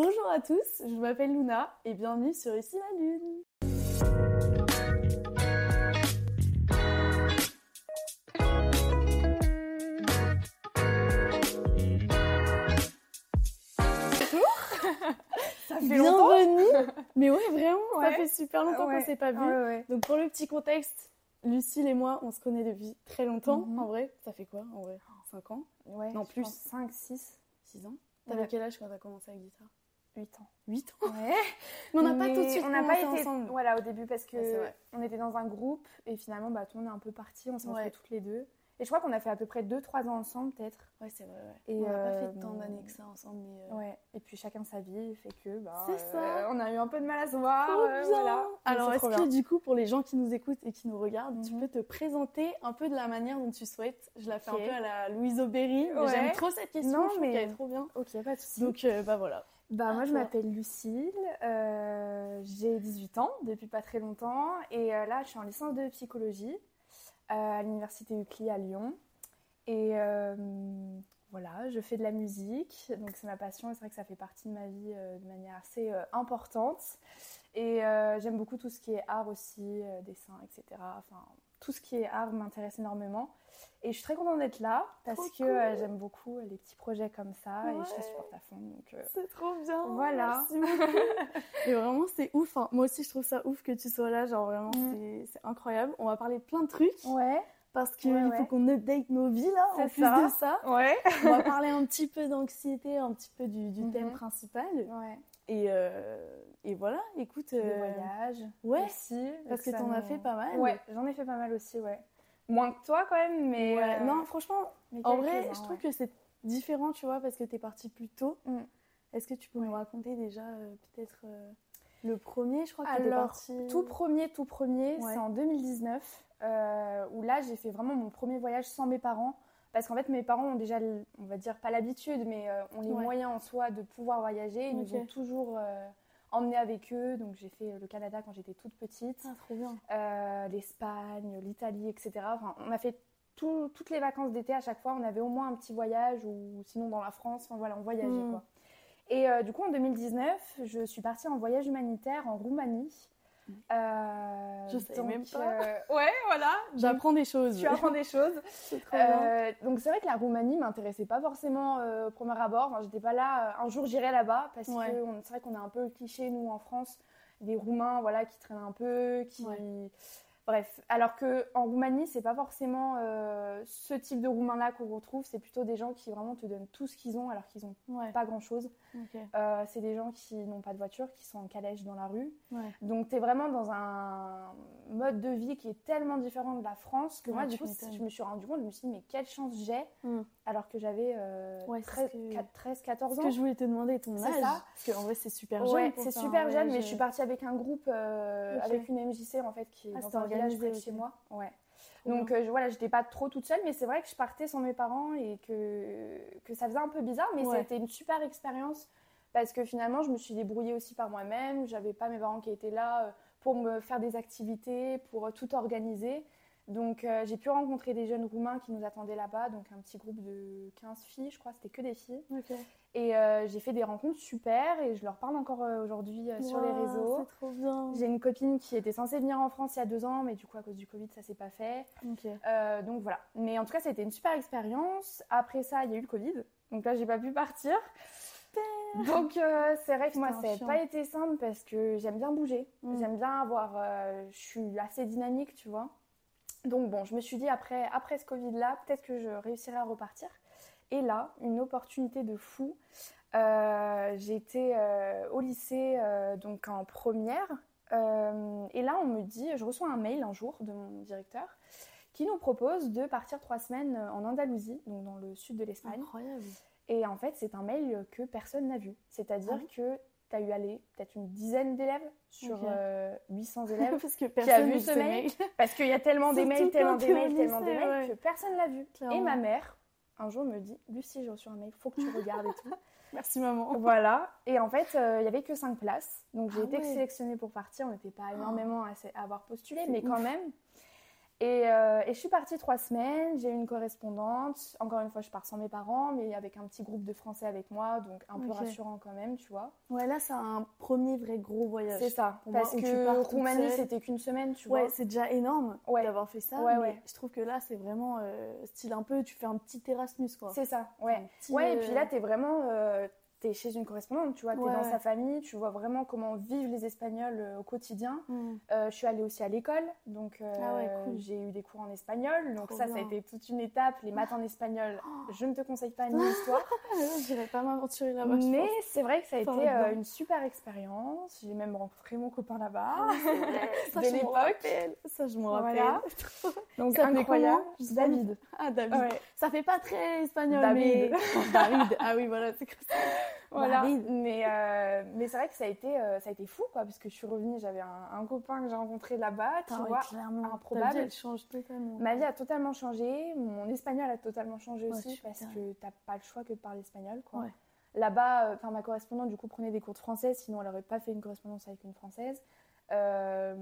Bonjour à tous, je m'appelle Luna et bienvenue sur Ici la Lune. Ça fait longtemps. Bienvenue Mais ouais, vraiment, ça fait super longtemps Ouais. qu'on s'est pas vu. Ouais. Donc pour le petit contexte, Lucille et moi, on se connaît depuis très longtemps. Mhm. En vrai, ça fait quoi en vrai? 5 ans? Ouais, Non, plus. pense 5, 6, 6 ans? T'avais quel âge quand t'as commencé la guitare? 8 ans. 8 ans? Ouais. Mais on n'a pas Mais tout de suite on n'a pas été ensemble. voilà au début parce que Ouais, on était dans un groupe et finalement bah tout le monde est un peu parti, on s'est retrouvés toutes les deux. Et je crois qu'on a fait à peu près 2 3 ans ensemble peut-être. Ouais, c'est vrai, ouais. Et, on n'a pas euh, fait tant d'années que ça ensemble, mais... euh, Ouais. Et puis chacun sa vie fait que bah C'est ça. on a eu un peu de mal à se voir. Euh, voilà. Mais Alors, est-ce que du coup, pour les gens qui nous écoutent et qui nous regardent, tu Mhm. peux te présenter un peu de la manière dont tu souhaites? Je la fais un peu à la Louise Aubéry, mais Ouais. j'aime trop cette question, Non, je trouve mais- qu'elle est trop bien. OK, pas de souci. Donc, euh, bah voilà. Bah, moi, je m'appelle Lucille, euh, j'ai 18 ans depuis pas très longtemps et euh, là, je suis en licence de psychologie euh, à l'université UCLI à Lyon. Et voilà, je fais de la musique, donc c'est ma passion et c'est vrai que ça fait partie de ma vie de manière assez importante. Et j'aime beaucoup tout ce qui est art aussi, dessin, etc. Enfin, tout ce qui est art m'intéresse énormément. Et je suis très contente d'être là parce Trop que cool. euh, j'aime beaucoup euh, les petits projets comme ça et je les supporte à fond. Donc, euh, C'est trop bien. Voilà. Et vraiment, c'est ouf. hein. Moi aussi, je trouve ça ouf que tu sois là. Genre, vraiment, Mm. c'est- c'est incroyable. On va parler de plein de trucs Ouais, parce qu'il Ouais, faut qu'on update nos vies là. En C'est plus ça. de ça, ouais. on va parler un petit peu d'anxiété, un petit peu du, du thème Mhm. principal. Ouais. Et, euh, et voilà, écoute. Des euh, voyages ouais, aussi. parce que t'en as me- fait pas mal. Ouais, j'en ai fait pas mal aussi, ouais. Moins que toi quand même, mais. Ouais, euh, Non, franchement, mais en vrai, je trouve ouais. que c'est différent, tu vois, parce que t'es parti plus tôt. Mm. Est-ce que tu peux nous Ouais. raconter déjà euh, peut-être le premier, je crois que t'es Alors, parti. Tout premier, tout premier, Ouais. c'est en 2019, euh, où là j'ai fait vraiment mon premier voyage sans mes parents. Parce qu'en fait, mes parents ont déjà, on va dire, pas l'habitude, mais euh, ont les Ouais. moyens en soi de pouvoir voyager. Ils nous ont toujours euh, emmenés avec eux. Donc, j'ai fait le Canada quand j'étais toute petite. Ah, trop bien. euh, l'Espagne, l'Italie, etc. Enfin, on a fait tout- toutes les vacances d'été à chaque fois. On avait au moins un petit voyage ou sinon dans la France. Enfin voilà, on voyageait Mm. quoi. Et euh, du coup, en 2019, je suis partie en voyage humanitaire en Roumanie. Euh, Je savais donc, même pas. euh, ouais, voilà. J'apprends des choses. Tu apprends des choses. C'est trop bien. Euh, donc c'est vrai que la Roumanie m'intéressait pas forcément euh, au premier abord. Enfin, j'étais pas là. euh, un jour j'irai là-bas parce Ouais. que c'est vrai qu'on a un peu le cliché nous en France des Roumains, voilà, qui traînent un peu, qui. Ouais. Bref, alors que en Roumanie c'est pas forcément euh, ce type de Roumains là qu'on retrouve. C'est plutôt des gens qui vraiment te donnent tout ce qu'ils ont alors qu'ils ont Ouais. pas grand chose. Ok. Euh, c'est des gens qui n'ont pas de voiture, qui sont en calèche dans la rue. Ouais. Donc, tu es vraiment dans un mode de vie qui est tellement différent de la France que Ouais, moi, du coup, je me suis rendu compte, je me suis dit, mais quelle chance j'ai Mm. Alors que j'avais euh, Ouais, c'est 13, ce que- 4 13, 14 Ce ans. que je voulais te demander ton C'est âge. ça. Parce qu'en vrai, c'est super jeune. Ouais, c'est super un jeune, mais je suis euh, partie avec un groupe, euh, avec une MJC en fait, qui est Ah, dans c'était un village près de chez moi. Ouais. Donc euh, je, voilà, j'étais pas trop toute seule, mais c'est vrai que je partais sans mes parents et que, que ça faisait un peu bizarre, mais Ouais. c'était une super expérience parce que finalement je me suis débrouillée aussi par moi-même. J'avais pas mes parents qui étaient là euh, pour me faire des activités, pour tout organiser. Donc euh, j'ai pu rencontrer des jeunes roumains qui nous attendaient là-bas, donc un petit groupe de 15 filles, je crois, c'était que des filles. Et euh, j'ai fait des rencontres super et je leur parle encore euh, aujourd'hui sur les réseaux. C'est trop bien. J'ai une copine qui était censée venir en France il y a deux ans, mais du coup, à cause du Covid, ça s'est pas fait. Euh, donc voilà. Mais en tout cas, c'était une super expérience. Après ça, il y a eu le Covid. Donc là, j'ai pas pu partir. Donc euh, c'est vrai que moi, ça n'a pas été simple parce que j'aime bien bouger. Mm. J'aime bien avoir. euh, je suis assez dynamique, tu vois. Donc bon, je me suis dit après, après ce Covid-là, peut-être que je réussirai à repartir. Et là, une opportunité de fou. Euh, J'étais euh, au lycée, euh, donc en première. Et là, on me dit, je reçois un mail un jour de mon directeur qui nous propose de partir trois semaines en Andalousie, donc dans le sud de l'Espagne. Incroyable. Et en fait, c'est un mail que personne n'a vu. C'est-à-dire Ah oui que tu as eu aller peut-être une dizaine d'élèves sur Ok. euh, 800 élèves. Parce que qui a vu ce mail Parce qu'il y a tellement des Surtout mails, tellement quand des t'es au mails, tellement des lycée, mails ouais. que personne l'a vu. Clairement. Et ma mère, un jour, me dit Lucie, j'ai reçu un mail, faut que tu regardes et tout. Merci maman. voilà. Et en fait, euh, il y avait que 5 places. Donc j'ai Ah été ouais. sélectionnée pour partir. On n'était pas énormément à, avoir postulé, mais quand même. Et, euh, et je suis partie trois semaines, j'ai eu une correspondante. Encore une fois, je pars sans mes parents, mais avec un petit groupe de Français avec moi, donc un peu rassurant quand même, tu vois. Ouais, là, c'est un premier vrai gros voyage. C'est ça, Pour moi, parce tu que Roumanie, c'était qu'une semaine, tu Ouais, vois. c'est déjà énorme Ouais. d'avoir fait ça. Ouais, mais ouais. Je trouve que là, c'est vraiment euh, style un peu, tu fais un petit Erasmus, quoi. C'est ça, ouais. Petit, Ouais, et euh, puis là, t'es vraiment. euh, t'es chez une correspondante, tu vois. T'es Ouais, dans ouais. sa famille, tu vois vraiment comment vivent les Espagnols euh, au quotidien. hmm. Euh, je suis allée aussi à l'école, donc euh, Ah ouais, cool. j'ai eu des cours en espagnol. Donc Trop ça, ça a été toute une étape. Les maths en espagnol, Oh. je ne te conseille pas ni l'histoire. Ah, J'irais pas m'aventurer là-bas. Mais c'est vrai que ça a été une super expérience. J'ai même rencontré mon copain là-bas. Ah, de l'époque. rappelle. Ça, je m'en rappelle. Voilà. Donc Ça incroyable. David. Ah, David. Ça fait pas très espagnol, David. mais... David. Ah oui, voilà, c'est comme ça. Voilà. David. Mais, euh, mais c'est vrai que ça a été, euh, ça a été fou, quoi, parce que je suis revenue, j'avais un, un copain que j'ai rencontré là-bas, tu Ah vois. clairement. improbable. Ta vie, elle change totalement. Ma vie a totalement changé, mon espagnol a totalement changé Ouais, aussi, parce que t'as pas le choix que de parler espagnol, quoi. Ouais. Là-bas, euh, enfin ma correspondante, du coup, prenait des cours de français, sinon elle aurait pas fait une correspondance avec une française. Euh,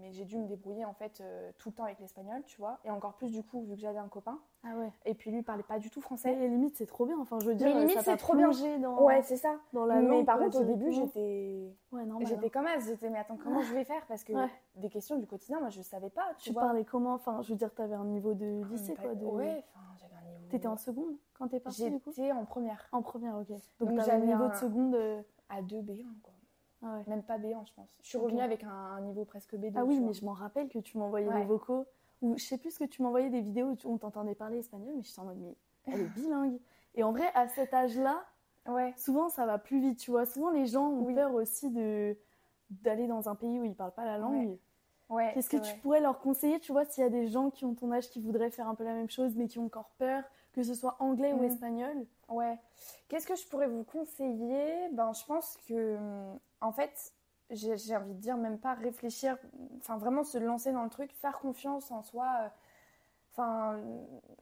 mais j'ai dû me débrouiller en fait euh, tout le temps avec l'espagnol, tu vois. Et encore plus du coup, vu que j'avais un copain. Ah ouais. Et puis lui, il parlait pas du tout Mais français. limite, c'est trop bien. Enfin, je veux dire, Mais limite, c'est trop bien. dans, Ouais, c'est ça. dans la mais par contre, au début, j'étais Ouais, normal. J'étais hein. comme as, j'étais mais attends comment je vais faire? Parce que Ouais. des questions du quotidien moi je savais pas tu, Tu vois. parlais comment? Enfin, je veux dire, t'avais un niveau de Ah, lycée, mais quoi. De... Ouais, enfin j'avais un niveau. T'étais en seconde quand t'es partie, du coup? J'étais en première En première, ok. Donc, Donc, t'avais un j'avais niveau de seconde. euh, à 2 B1 quoi. Ah ouais. Même pas B1 je pense. Je suis revenue avec un, un niveau presque B2. Ah oui, mais je m'en rappelle que tu m'envoyais Ouais. des vocaux. Ou je sais plus que tu m'envoyais des vidéos où tu- on t'entendait parler espagnol, mais j'étais en mode, mais elle est bilingue. Et en vrai, à cet âge-là, Ouais. souvent ça va plus vite, tu vois. Souvent les gens ont Oui. peur aussi de d'aller dans un pays où ils parlent pas la langue. Ouais. Qu'est-ce que tu pourrais leur conseiller, tu vois, s'il y a des gens qui ont ton âge qui voudraient faire un peu la même chose, mais qui ont encore peur, que ce soit anglais ou Mhm. espagnol? Ouais. Qu'est-ce que je pourrais vous conseiller? Ben je pense que en fait j'ai envie de dire même pas réfléchir, enfin vraiment se lancer dans le truc, faire confiance en soi. euh, Enfin,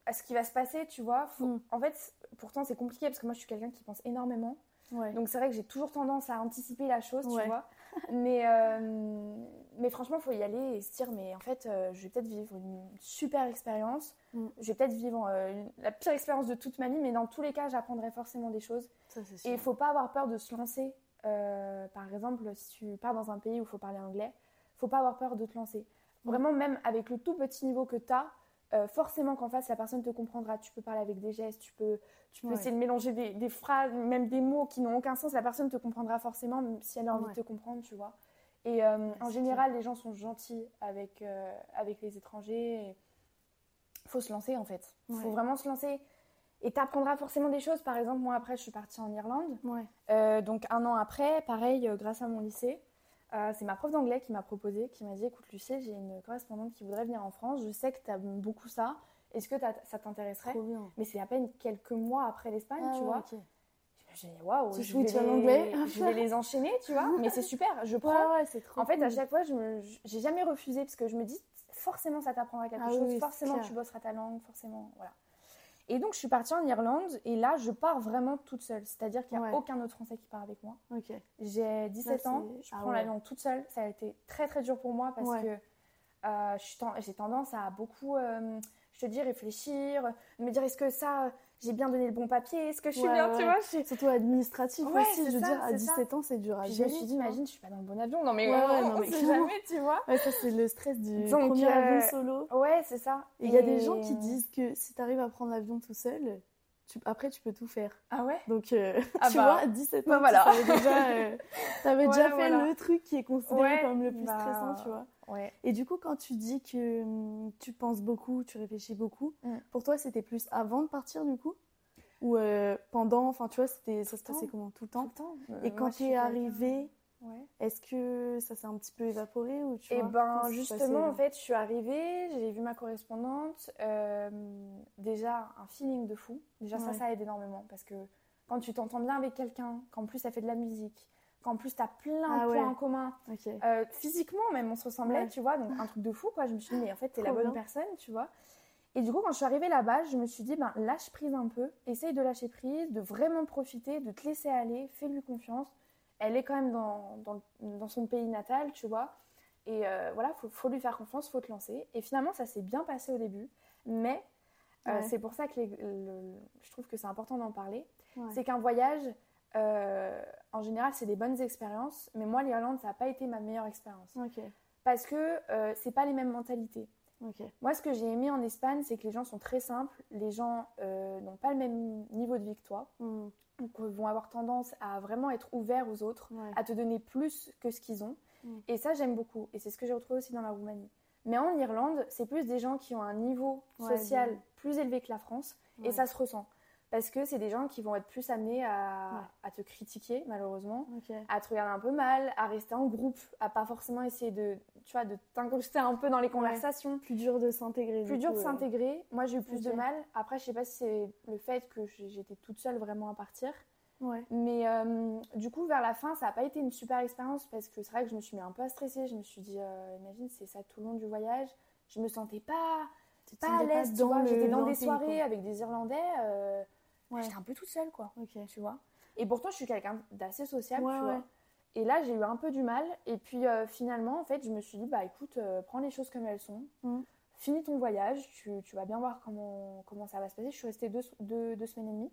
à ce qui va se passer, tu vois. Faut- Mm. En fait, pourtant c'est compliqué parce que moi je suis quelqu'un qui pense énormément. Ouais. Donc c'est vrai que j'ai toujours tendance à anticiper la chose, Ouais. tu vois. Mais, euh, mais franchement, il faut y aller et se dire, mais en fait, euh, je vais peut-être vivre une super expérience. Mm. Je vais peut-être vivre euh, la pire expérience de toute ma vie, mais dans tous les cas, j'apprendrai forcément des choses. Ça, Et il faut pas avoir peur de se lancer. Euh, par exemple, si tu pars dans un pays où il faut parler anglais, faut pas avoir peur de te lancer. Mm. Vraiment, même avec le tout petit niveau que tu as, forcément qu'en face, la personne te comprendra. Tu peux parler avec des gestes, tu peux, tu peux Ouais. essayer de mélanger des, des phrases, même des mots qui n'ont aucun sens. La personne te comprendra forcément, même si elle a envie Ouais. de te comprendre, tu vois. Et euh, en général, les gens sont gentils avec, euh, avec les étrangers. Il faut se lancer, en fait. Il faut vraiment se lancer. Et tu apprendras forcément des choses. Par exemple, moi, après, je suis partie en Irlande. Ouais. Euh, donc un an après, pareil, grâce à mon lycée, c'est ma prof d'anglais qui m'a proposé, qui m'a dit écoute Lucie, j'ai une correspondante qui voudrait venir en France, je sais que tu aimes beaucoup ça, est-ce que ça t'intéresserait? Mais c'est à peine quelques mois après l'Espagne, Ah tu ouais, vois. ok. Suis dit waouh, je vais à les- je vais les enchaîner, tu vois. Mais c'est super, je prends. Ouais, ouais, c'est trop En fait, à cool. chaque fois, je me, j'ai jamais refusé parce que je me dis forcément ça t'apprendra quelque Ah chose, oui, forcément tu bosseras ta langue, forcément, voilà. Et donc je suis partie en Irlande et là je pars vraiment toute seule, c'est-à-dire qu'il n'y a Ouais. aucun autre Français qui part avec moi. J'ai 17 Là, ans, je ah prends ouais. l'avion toute seule, ça a été très très dur pour moi parce que euh, j'ai tendance à beaucoup, euh, je te dis, réfléchir, me dire est-ce que ça, euh, j'ai bien donné le bon papier, est-ce que je suis Ouais, bien, ouais. tu vois? Je suis- Surtout administratif Ouais, aussi, c'est je veux ça, dire, à c'est ça. 17 ans, c'est dur à Puis je me gérer. suis dit, imagine, je suis pas dans le bon avion, non mais, Ouais, ouais, on, non, mais sait jamais, tu vois. Ouais, ça, c'est le stress du Donc, premier euh, avion solo. Ouais, c'est ça. Et il y a des gens qui disent que si tu arrives à prendre l'avion tout seul, tu... après, tu peux tout faire. Ah ouais? Donc, euh, Ah tu bah. vois, à 17 ans, Bah tu voilà. savais déjà, euh, Ouais, déjà fait voilà. le truc qui est considéré Ouais, comme le plus bah, stressant, tu vois. Ouais. Et du coup, quand tu dis que hum, tu penses beaucoup, tu réfléchis beaucoup, Mm. pour toi, c'était plus avant de partir, du coup? Ou euh, pendant Enfin, tu vois, ça se Tout passait comment? Tout le Tout temps le temps. Euh, Et moi, quand tu es arrivée, Ouais. est-ce que ça s'est un petit peu évaporé ou tu Et vois, ben justement, en fait, je suis arrivée, j'ai vu ma correspondante. euh, déjà, un feeling de fou. Déjà, ça, Ouais. ça aide énormément parce que quand tu t'entends bien avec quelqu'un, qu'en plus, ça fait de la musique, qu'en plus, tu as plein Ah de ouais. points en commun, euh, physiquement même, on se ressemblait, tu vois, donc un truc de fou, quoi. Je me suis dit, mais en fait, t'es la bonne bien. personne, tu vois. Et du coup, quand je suis arrivée là-bas, je me suis dit, ben, lâche prise un peu, essaye de lâcher prise, de vraiment profiter, de te laisser aller, fais-lui confiance. Elle est quand même dans, dans, dans son pays natal, tu vois. Et euh, voilà, faut, faut lui faire confiance, faut te lancer. Et finalement, ça s'est bien passé au début. Mais euh, c'est pour ça que les- le- je trouve que c'est important d'en parler. Ouais. C'est qu'un voyage, euh, en général, c'est des bonnes expériences. Mais moi, l'Irlande, ça n'a pas été ma meilleure expérience. Parce que c'est pas les mêmes mentalités. Moi, ce que j'ai aimé en Espagne, c'est que les gens sont très simples. Les gens euh, n'ont pas le même niveau de vie que toi. Hmm, Donc, euh, vont avoir tendance à vraiment être ouverts aux autres, ouais. à te donner plus que ce qu'ils ont. Mm. Et ça, j'aime beaucoup. Et c'est ce que j'ai retrouvé aussi dans la Roumanie. Mais en Irlande, c'est plus des gens qui ont un niveau social plus élevé que la France. Et ça se ressent. Parce que c'est des gens qui vont être plus amenés à, Ouais. à te critiquer, malheureusement, à te regarder un peu mal, à rester en groupe, à pas forcément essayer de, tu vois, de t'incruster un peu dans les conversations. Plus dur de s'intégrer. Plus du dur coup, de s'intégrer. Moi, j'ai eu plus de mal. Après, je sais pas si c'est le fait que j'étais toute seule vraiment à partir. Ouais. Mais euh, du coup, vers la fin, ça n'a pas été une super expérience parce que c'est vrai que je me suis mis un peu à stresser. Je me suis dit, euh, imagine, c'est ça tout le long du voyage. Je me sentais pas, pas à l'aise. dans vois. le- J'étais dans des soirées quoi. avec des Irlandais. euh, Ouais. J'étais un peu toute seule, quoi. Tu vois. Et pourtant, je suis quelqu'un d'assez sociable, Ouais, tu ouais. vois. Et là, j'ai eu un peu du mal. Et puis, euh, finalement, en fait, je me suis dit, bah écoute, euh, prends les choses comme elles sont. Mhm. Finis ton voyage. Tu, tu vas bien voir comment, comment ça va se passer. Je suis restée deux, deux, deux semaines et demie.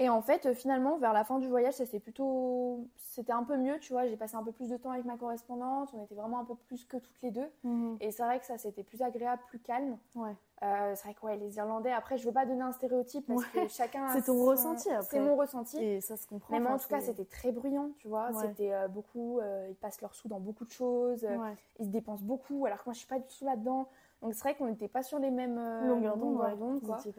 Et en fait, euh, finalement, vers la fin du voyage, ça c'était plutôt. C'était un peu mieux, tu vois. J'ai passé un peu plus de temps avec ma correspondante. On était vraiment un peu plus que toutes les deux. Mhm. Et c'est vrai que ça c'était plus agréable, plus calme. Ouais. Euh, c'est vrai que ouais, les Irlandais, après, je veux pas donner un stéréotype parce Ouais. que chacun. a C'est ton son- ressenti, après. C'est mon ressenti. Et ça se comprend. Mais moi, en tout cas, c'était très bruyant, tu vois. Ouais. C'était euh, beaucoup. euh, ils passent leurs sous dans beaucoup de choses. Ils se dépensent beaucoup, alors que moi, je suis pas du tout là-dedans. Donc c'est vrai qu'on n'était pas sur les mêmes euh, d'onde, longueurs ouais. d'onde, truc,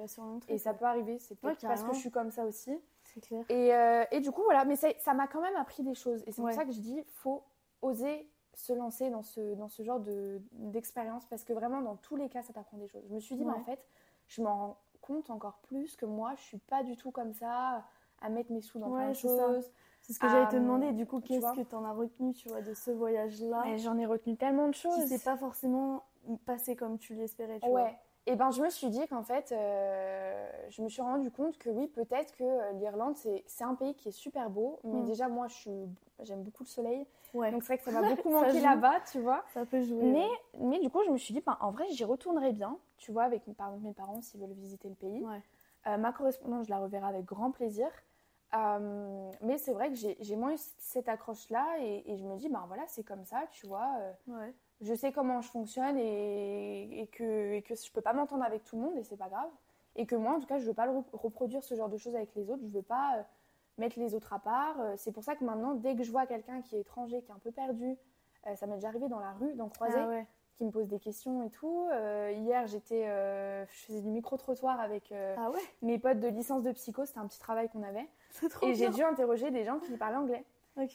Et ça ouais. peut arriver. C'est peut-être Ouais, parce que je suis comme ça aussi. C'est clair. Et, euh, et du coup, voilà, mais ça m'a quand même appris des choses. Et c'est Ouais. pour ça que je dis, faut oser se lancer dans ce, dans ce genre de- d'expérience parce que vraiment, dans tous les cas, ça t'apprend des choses. Je me suis dit, mais Ouais. en fait, je m'en rends compte encore plus que moi, je suis pas du tout comme ça à mettre mes sous dans Ouais, plein de choses. C'est ce que j'allais te demander. Du coup, tu qu'est-ce que tu en as retenu, tu vois, de ce voyage-là? J'en ai retenu tellement de choses. qui s'est pas forcément passé comme tu l'espérais, tu Ouais. vois. Et ben je me suis dit qu'en fait, euh, je me suis rendu compte que oui, peut-être que euh, l'Irlande, c'est un pays qui est super beau. Mais Mm. déjà, moi, j'aime beaucoup le soleil. Ouais. Donc c'est vrai que ça m'a beaucoup manqué là-bas, tu vois. Ça peut jouer. Mais, ouais. mais du coup, je me suis dit, ben, en vrai, j'y retournerai bien, tu vois, avec par exemple mes parents s'ils veulent visiter le pays. Ouais. Euh, ma correspondante, je la reverrai avec grand plaisir. Euh, mais c'est vrai que j'ai j'ai moins eu cette accroche-là et, et je me dis, ben voilà, c'est comme ça, tu vois. Ouais. Je sais comment je fonctionne et, et que, et que je peux pas m'entendre avec tout le monde et c'est pas grave. Et que moi, en tout cas, je veux pas le reproduire ce genre de choses avec les autres. Je veux pas euh, mettre les autres à part. Euh, C'est pour ça que maintenant, dès que je vois quelqu'un qui est étranger, qui est un peu perdu, euh, ça m'est déjà arrivé dans la rue d'en croiser, Ah ouais. qui me pose des questions et tout. Euh, hier, j'étais, je faisais du micro-trottoir avec Ah ouais. mes potes de licence de psycho. C'était un petit travail qu'on avait. Trop Et j'ai dû interroger des gens qui parlaient anglais.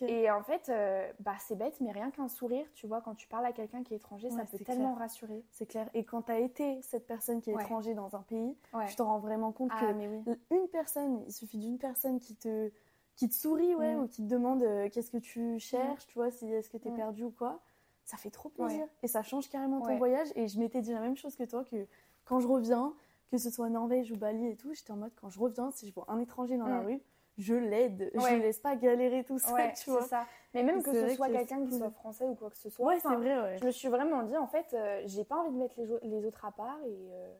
Et en fait, euh, bah, c'est bête, mais rien qu'un sourire, tu vois, quand tu parles à quelqu'un qui est étranger, Ouais, ça peut tellement rassurer. C'est clair. Et quand tu as été cette personne qui est Ouais. étranger dans un pays, Ouais. tu te rends vraiment compte Ah, que mais oui. une personne, il suffit d'une personne qui te, qui te sourit ouais, Mm. ou qui te demande euh, qu'est-ce que tu cherches, tu vois, si est-ce que tu es Mm. perdu ou quoi, ça fait trop plaisir. Et ça change carrément ton voyage. Et je m'étais dit la même chose que toi, que quand je reviens, que ce soit Norvège ou Bali et tout, j'étais en mode quand je reviens, si je vois un étranger dans la Mm. rue, je l'aide. Je le laisse pas galérer tout seul, Ouais, tu c'est vois. ça. Mais même que ce soit que quelqu'un qui soit français ou quoi que ce soit. Ouais, c'est vrai, ouais. Je me suis vraiment dit, en fait, euh, j'ai pas envie de mettre les, autres à part et, euh,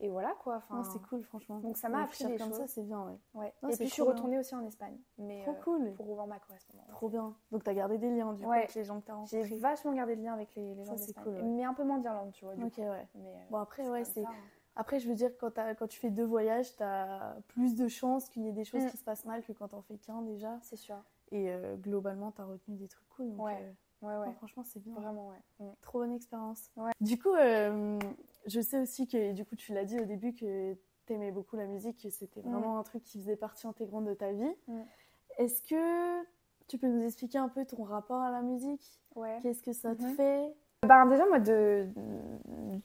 et voilà quoi. Enfin, c'est cool, franchement. Donc ça m'a appris des comme choses. ça, c'est bien, ouais. ouais. Non, Et puis je suis bien. retournée aussi en Espagne. Mais, Trop euh, cool. Pour revoir ma correspondante. Trop bien. Donc, tu as gardé des liens, du coup, avec les gens que tu as J'ai rencontrés. vachement gardé le lien avec les, les gens d'Espagne. cool. Mais un peu moins d'Irlande, tu vois. Du Ok, coup. ouais. Mais, euh, Bon, après, ouais, c'est. Après, je veux dire, quand, tu fais deux voyages, tu as plus de chances qu'il y ait des choses Mm. qui se passent mal que quand t'en fais qu'un déjà. C'est sûr. Et euh, globalement, tu as retenu des trucs cool. Donc, Ouais. euh, Ouais, non, ouais. franchement, c'est bien. Vraiment, ouais. Mm. Trop bonne expérience. Ouais. Du coup, euh, je sais aussi que, du coup, tu l'as dit au début que tu aimais beaucoup la musique, que c'était Mm. vraiment un truc qui faisait partie intégrante de ta vie. Est-ce que tu peux nous expliquer un peu ton rapport à la musique? Ouais. Qu'est-ce que ça te Mhm. fait? Ben, déjà, moi, de,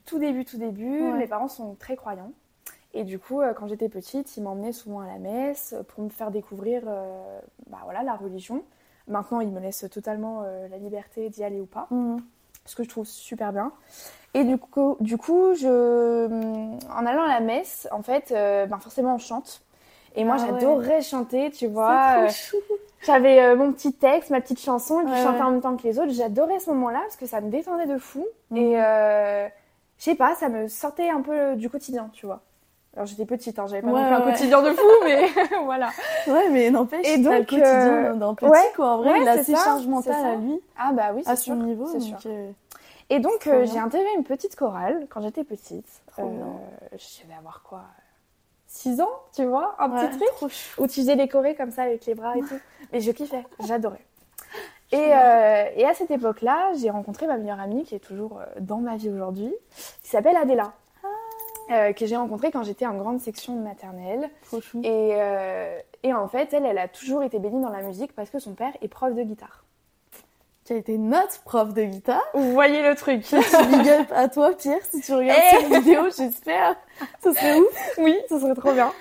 tout début, tout début, Ouais. mes parents sont très croyants. Et du coup, euh, quand j'étais petite, ils m'emmenaient souvent à la messe pour me faire découvrir euh, bah, voilà, la religion. Maintenant, ils me laissent totalement euh, la liberté d'y aller ou pas, ce que je trouve super bien. Et du coup, du coup je, en allant à la messe, en fait, euh, ben, forcément, on chante. Et moi, Ah ouais. j'adorais chanter, tu vois. Euh, J'avais euh, mon petit texte, ma petite chanson, et puis Ouais, je chantais ouais. en même temps que les autres. J'adorais ce moment-là parce que ça me détendait de fou. Mhm. Et euh, je sais pas, ça me sortait un peu du quotidien, tu vois. Alors j'étais petite, hein, j'avais pas Ouais, non plus un quotidien de fou, mais voilà. Ouais, mais n'empêche, Et t'as le donc, quotidien euh, d'un petit, ouais, quoi. En vrai, il a ses ça, charges mentales à lui, Ah bah oui, c'est son sûr. niveau. c'est donc, sûr. euh, Et donc euh, j'ai intégré une petite chorale quand j'étais petite. Trop bien. Je devais avoir quoi 6 ans, tu vois, un petit truc. Où tu faisais les chorés comme ça avec les bras et tout. Mais je kiffais, j'adorais. Et, euh, et à cette époque-là, j'ai rencontré ma meilleure amie qui est toujours euh, dans ma vie aujourd'hui, qui s'appelle Adela. euh, que j'ai rencontrée quand j'étais en grande section de maternelle. Trop chou. Et, euh, et en fait, elle, elle a toujours été baignée dans la musique parce que son père est prof de guitare. Qui a été notre prof de guitare. Vous voyez le truc big up à toi, Pierre, si tu regardes Eh cette vidéo, j'espère. Ce serait ouf. Oui, ce serait trop bien.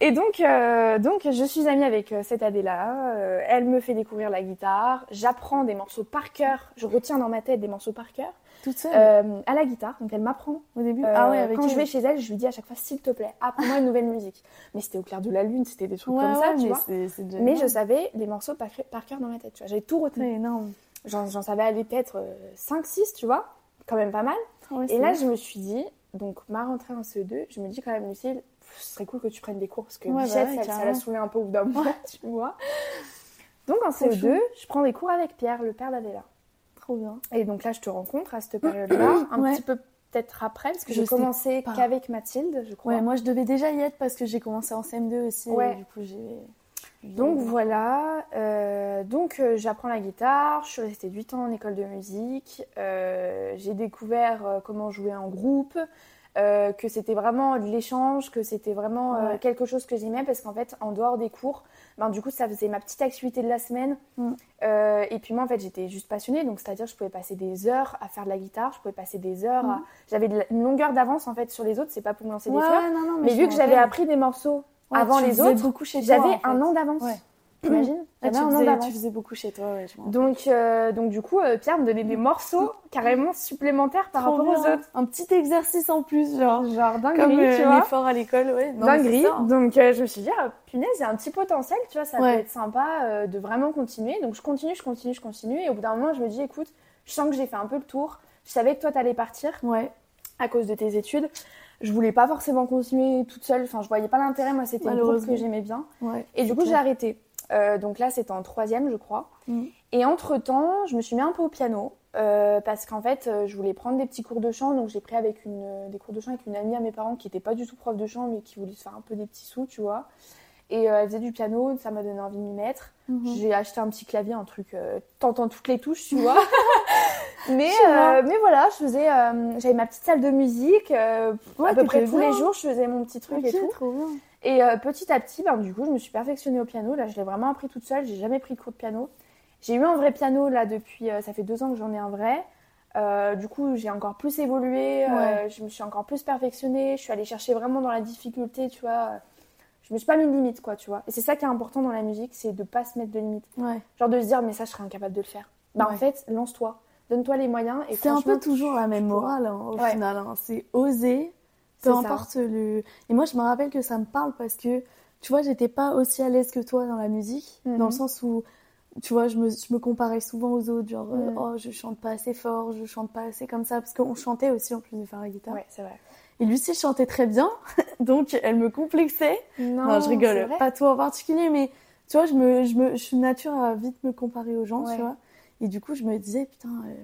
Et donc, euh, donc je suis amie avec euh, cette Adéla. euh, elle me fait découvrir la guitare. J'apprends des morceaux par cœur. Je retiens dans ma tête des morceaux par cœur Toute seule, euh, à la guitare. Donc, elle m'apprend. au début. Ah ouais, avec quand elle. je vais chez elle, je lui dis à chaque fois s'il te plaît, apprends-moi une nouvelle musique. Mais c'était au clair de la lune, c'était des trucs Ouais, comme ça, tu mais vois. Mais je savais les morceaux par, par cœur dans ma tête. tu vois. J'avais tout retenu. C'est énorme. J'en savais aller peut-être 5-6, tu vois. Quand même pas mal. Ouais, Et là, vrai. je me suis dit, donc ma rentrée en CE2, je me dis quand même, Lucille, ce serait cool que tu prennes des cours parce que Ouais, bah ouais, ça, ça l'a saoulé un peu au bout d'un moment, tu vois. Donc en Trop CE2, je prends des cours avec Pierre, le père d'Adéla. trop bien. Et donc là, je te rencontre à cette période-là, un Ouais. petit peu peut-être après, parce que Je j'ai commencé qu'avec Mathilde, je crois. Ouais, moi je devais déjà y être parce que j'ai commencé en CM2 aussi. Ouais. Et du coup, j'ai. Donc voilà, euh, donc euh, j'apprends la guitare, je suis restée 8 ans en école de musique, euh, j'ai découvert euh, comment jouer en groupe, euh, que c'était vraiment de l'échange, que c'était vraiment euh, quelque chose que j'aimais parce qu'en fait en dehors des cours, ben, du coup ça faisait ma petite activité de la semaine. Mm. Euh, et puis moi en fait j'étais juste passionnée. Donc c'est à dire je pouvais passer des heures à faire de la guitare, je pouvais passer des heures à... Mm. j'avais la- une longueur d'avance en fait sur les autres, c'est pas pour me lancer Ouais, des fleurs, non, non, mais, je vu que j'avais appris des morceaux Ouais, avant les autres, j'avais en un an d'avance. T'imagines Ah, tu, faisais, tu faisais beaucoup chez toi, ouais, je Donc, euh, donc du coup, euh, Pierre me donnait des morceaux carrément supplémentaires par Trop rapport aux bien. autres. Un petit exercice en plus, genre. Genre dinguerie, Comme euh, tu vois. l'effort à l'école, ouais. Non, Dinguerie. ça, hein. Donc euh, je me suis dit, ah, punaise, il y a un petit potentiel, tu vois, ça Ouais. peut être sympa de vraiment continuer. Donc je continue, je continue, je continue. Et au bout d'un moment, je me dis, écoute, je sens que j'ai fait un peu le tour. Je savais que toi, t'allais partir Ouais. à cause de tes études. Je voulais pas forcément continuer toute seule. Enfin, je voyais pas l'intérêt. Moi, c'était un groupe Malheureusement. que j'aimais bien. ouais. Et du coup, j'ai arrêté. Euh, donc là, c'était en troisième, je crois. Mhm. Et entre-temps, je me suis mis un peu au piano. euh, parce qu'en fait, euh, je voulais prendre des petits cours de chant. Donc j'ai pris avec une, des cours de chant avec une amie à mes parents qui n'était pas du tout prof de chant, mais qui voulait se faire un peu des petits sous, tu vois. Et euh, elle faisait du piano, ça m'a donné envie de m'y mettre. Mhm. J'ai acheté un petit clavier, un truc, t'entends toutes les touches, tu vois. mais, mais voilà, je faisais, j'avais ma petite salle de musique. Ouais, à peu près tous les jours, je faisais mon petit truc et tout. trop bien. Et euh, petit à petit, ben, du coup, je me suis perfectionnée au piano. Là, je l'ai vraiment appris toute seule. J'ai jamais pris de cours de piano. J'ai eu un vrai piano là depuis. euh, ça fait deux ans que j'en ai un vrai. Euh, du coup, j'ai encore plus évolué. Ouais. je me suis encore plus perfectionnée. Je suis allée chercher vraiment dans la difficulté, tu vois. Je me suis pas mis de limite, quoi, tu vois. Et c'est ça qui est important dans la musique, c'est de pas se mettre de limite. Ouais. Genre de se dire, mais ça, je serais incapable de le faire. Bah, en fait, lance-toi. Donne-toi les moyens. Et C'est un peu toujours la même morale hein, au final. hein. C'est oser, peu ça. importe le. Et moi, je me rappelle que ça me parle parce que, tu vois, j'étais pas aussi à l'aise que toi dans la musique, dans Mhm. le sens où, tu vois, je me, je me comparais souvent aux autres, genre, euh, Mhm. oh, je chante pas assez fort, je chante pas assez comme ça, parce qu'on chantait aussi en plus de faire la guitare. Ouais, c'est vrai. Et Lucie chantait très bien, donc elle me complexait. Non, Non, je rigole, pas toi en particulier, mais tu vois, je, me, je, me, je suis nature à vite me comparer aux gens, Ouais. tu vois. Et du coup, je me disais, putain, euh,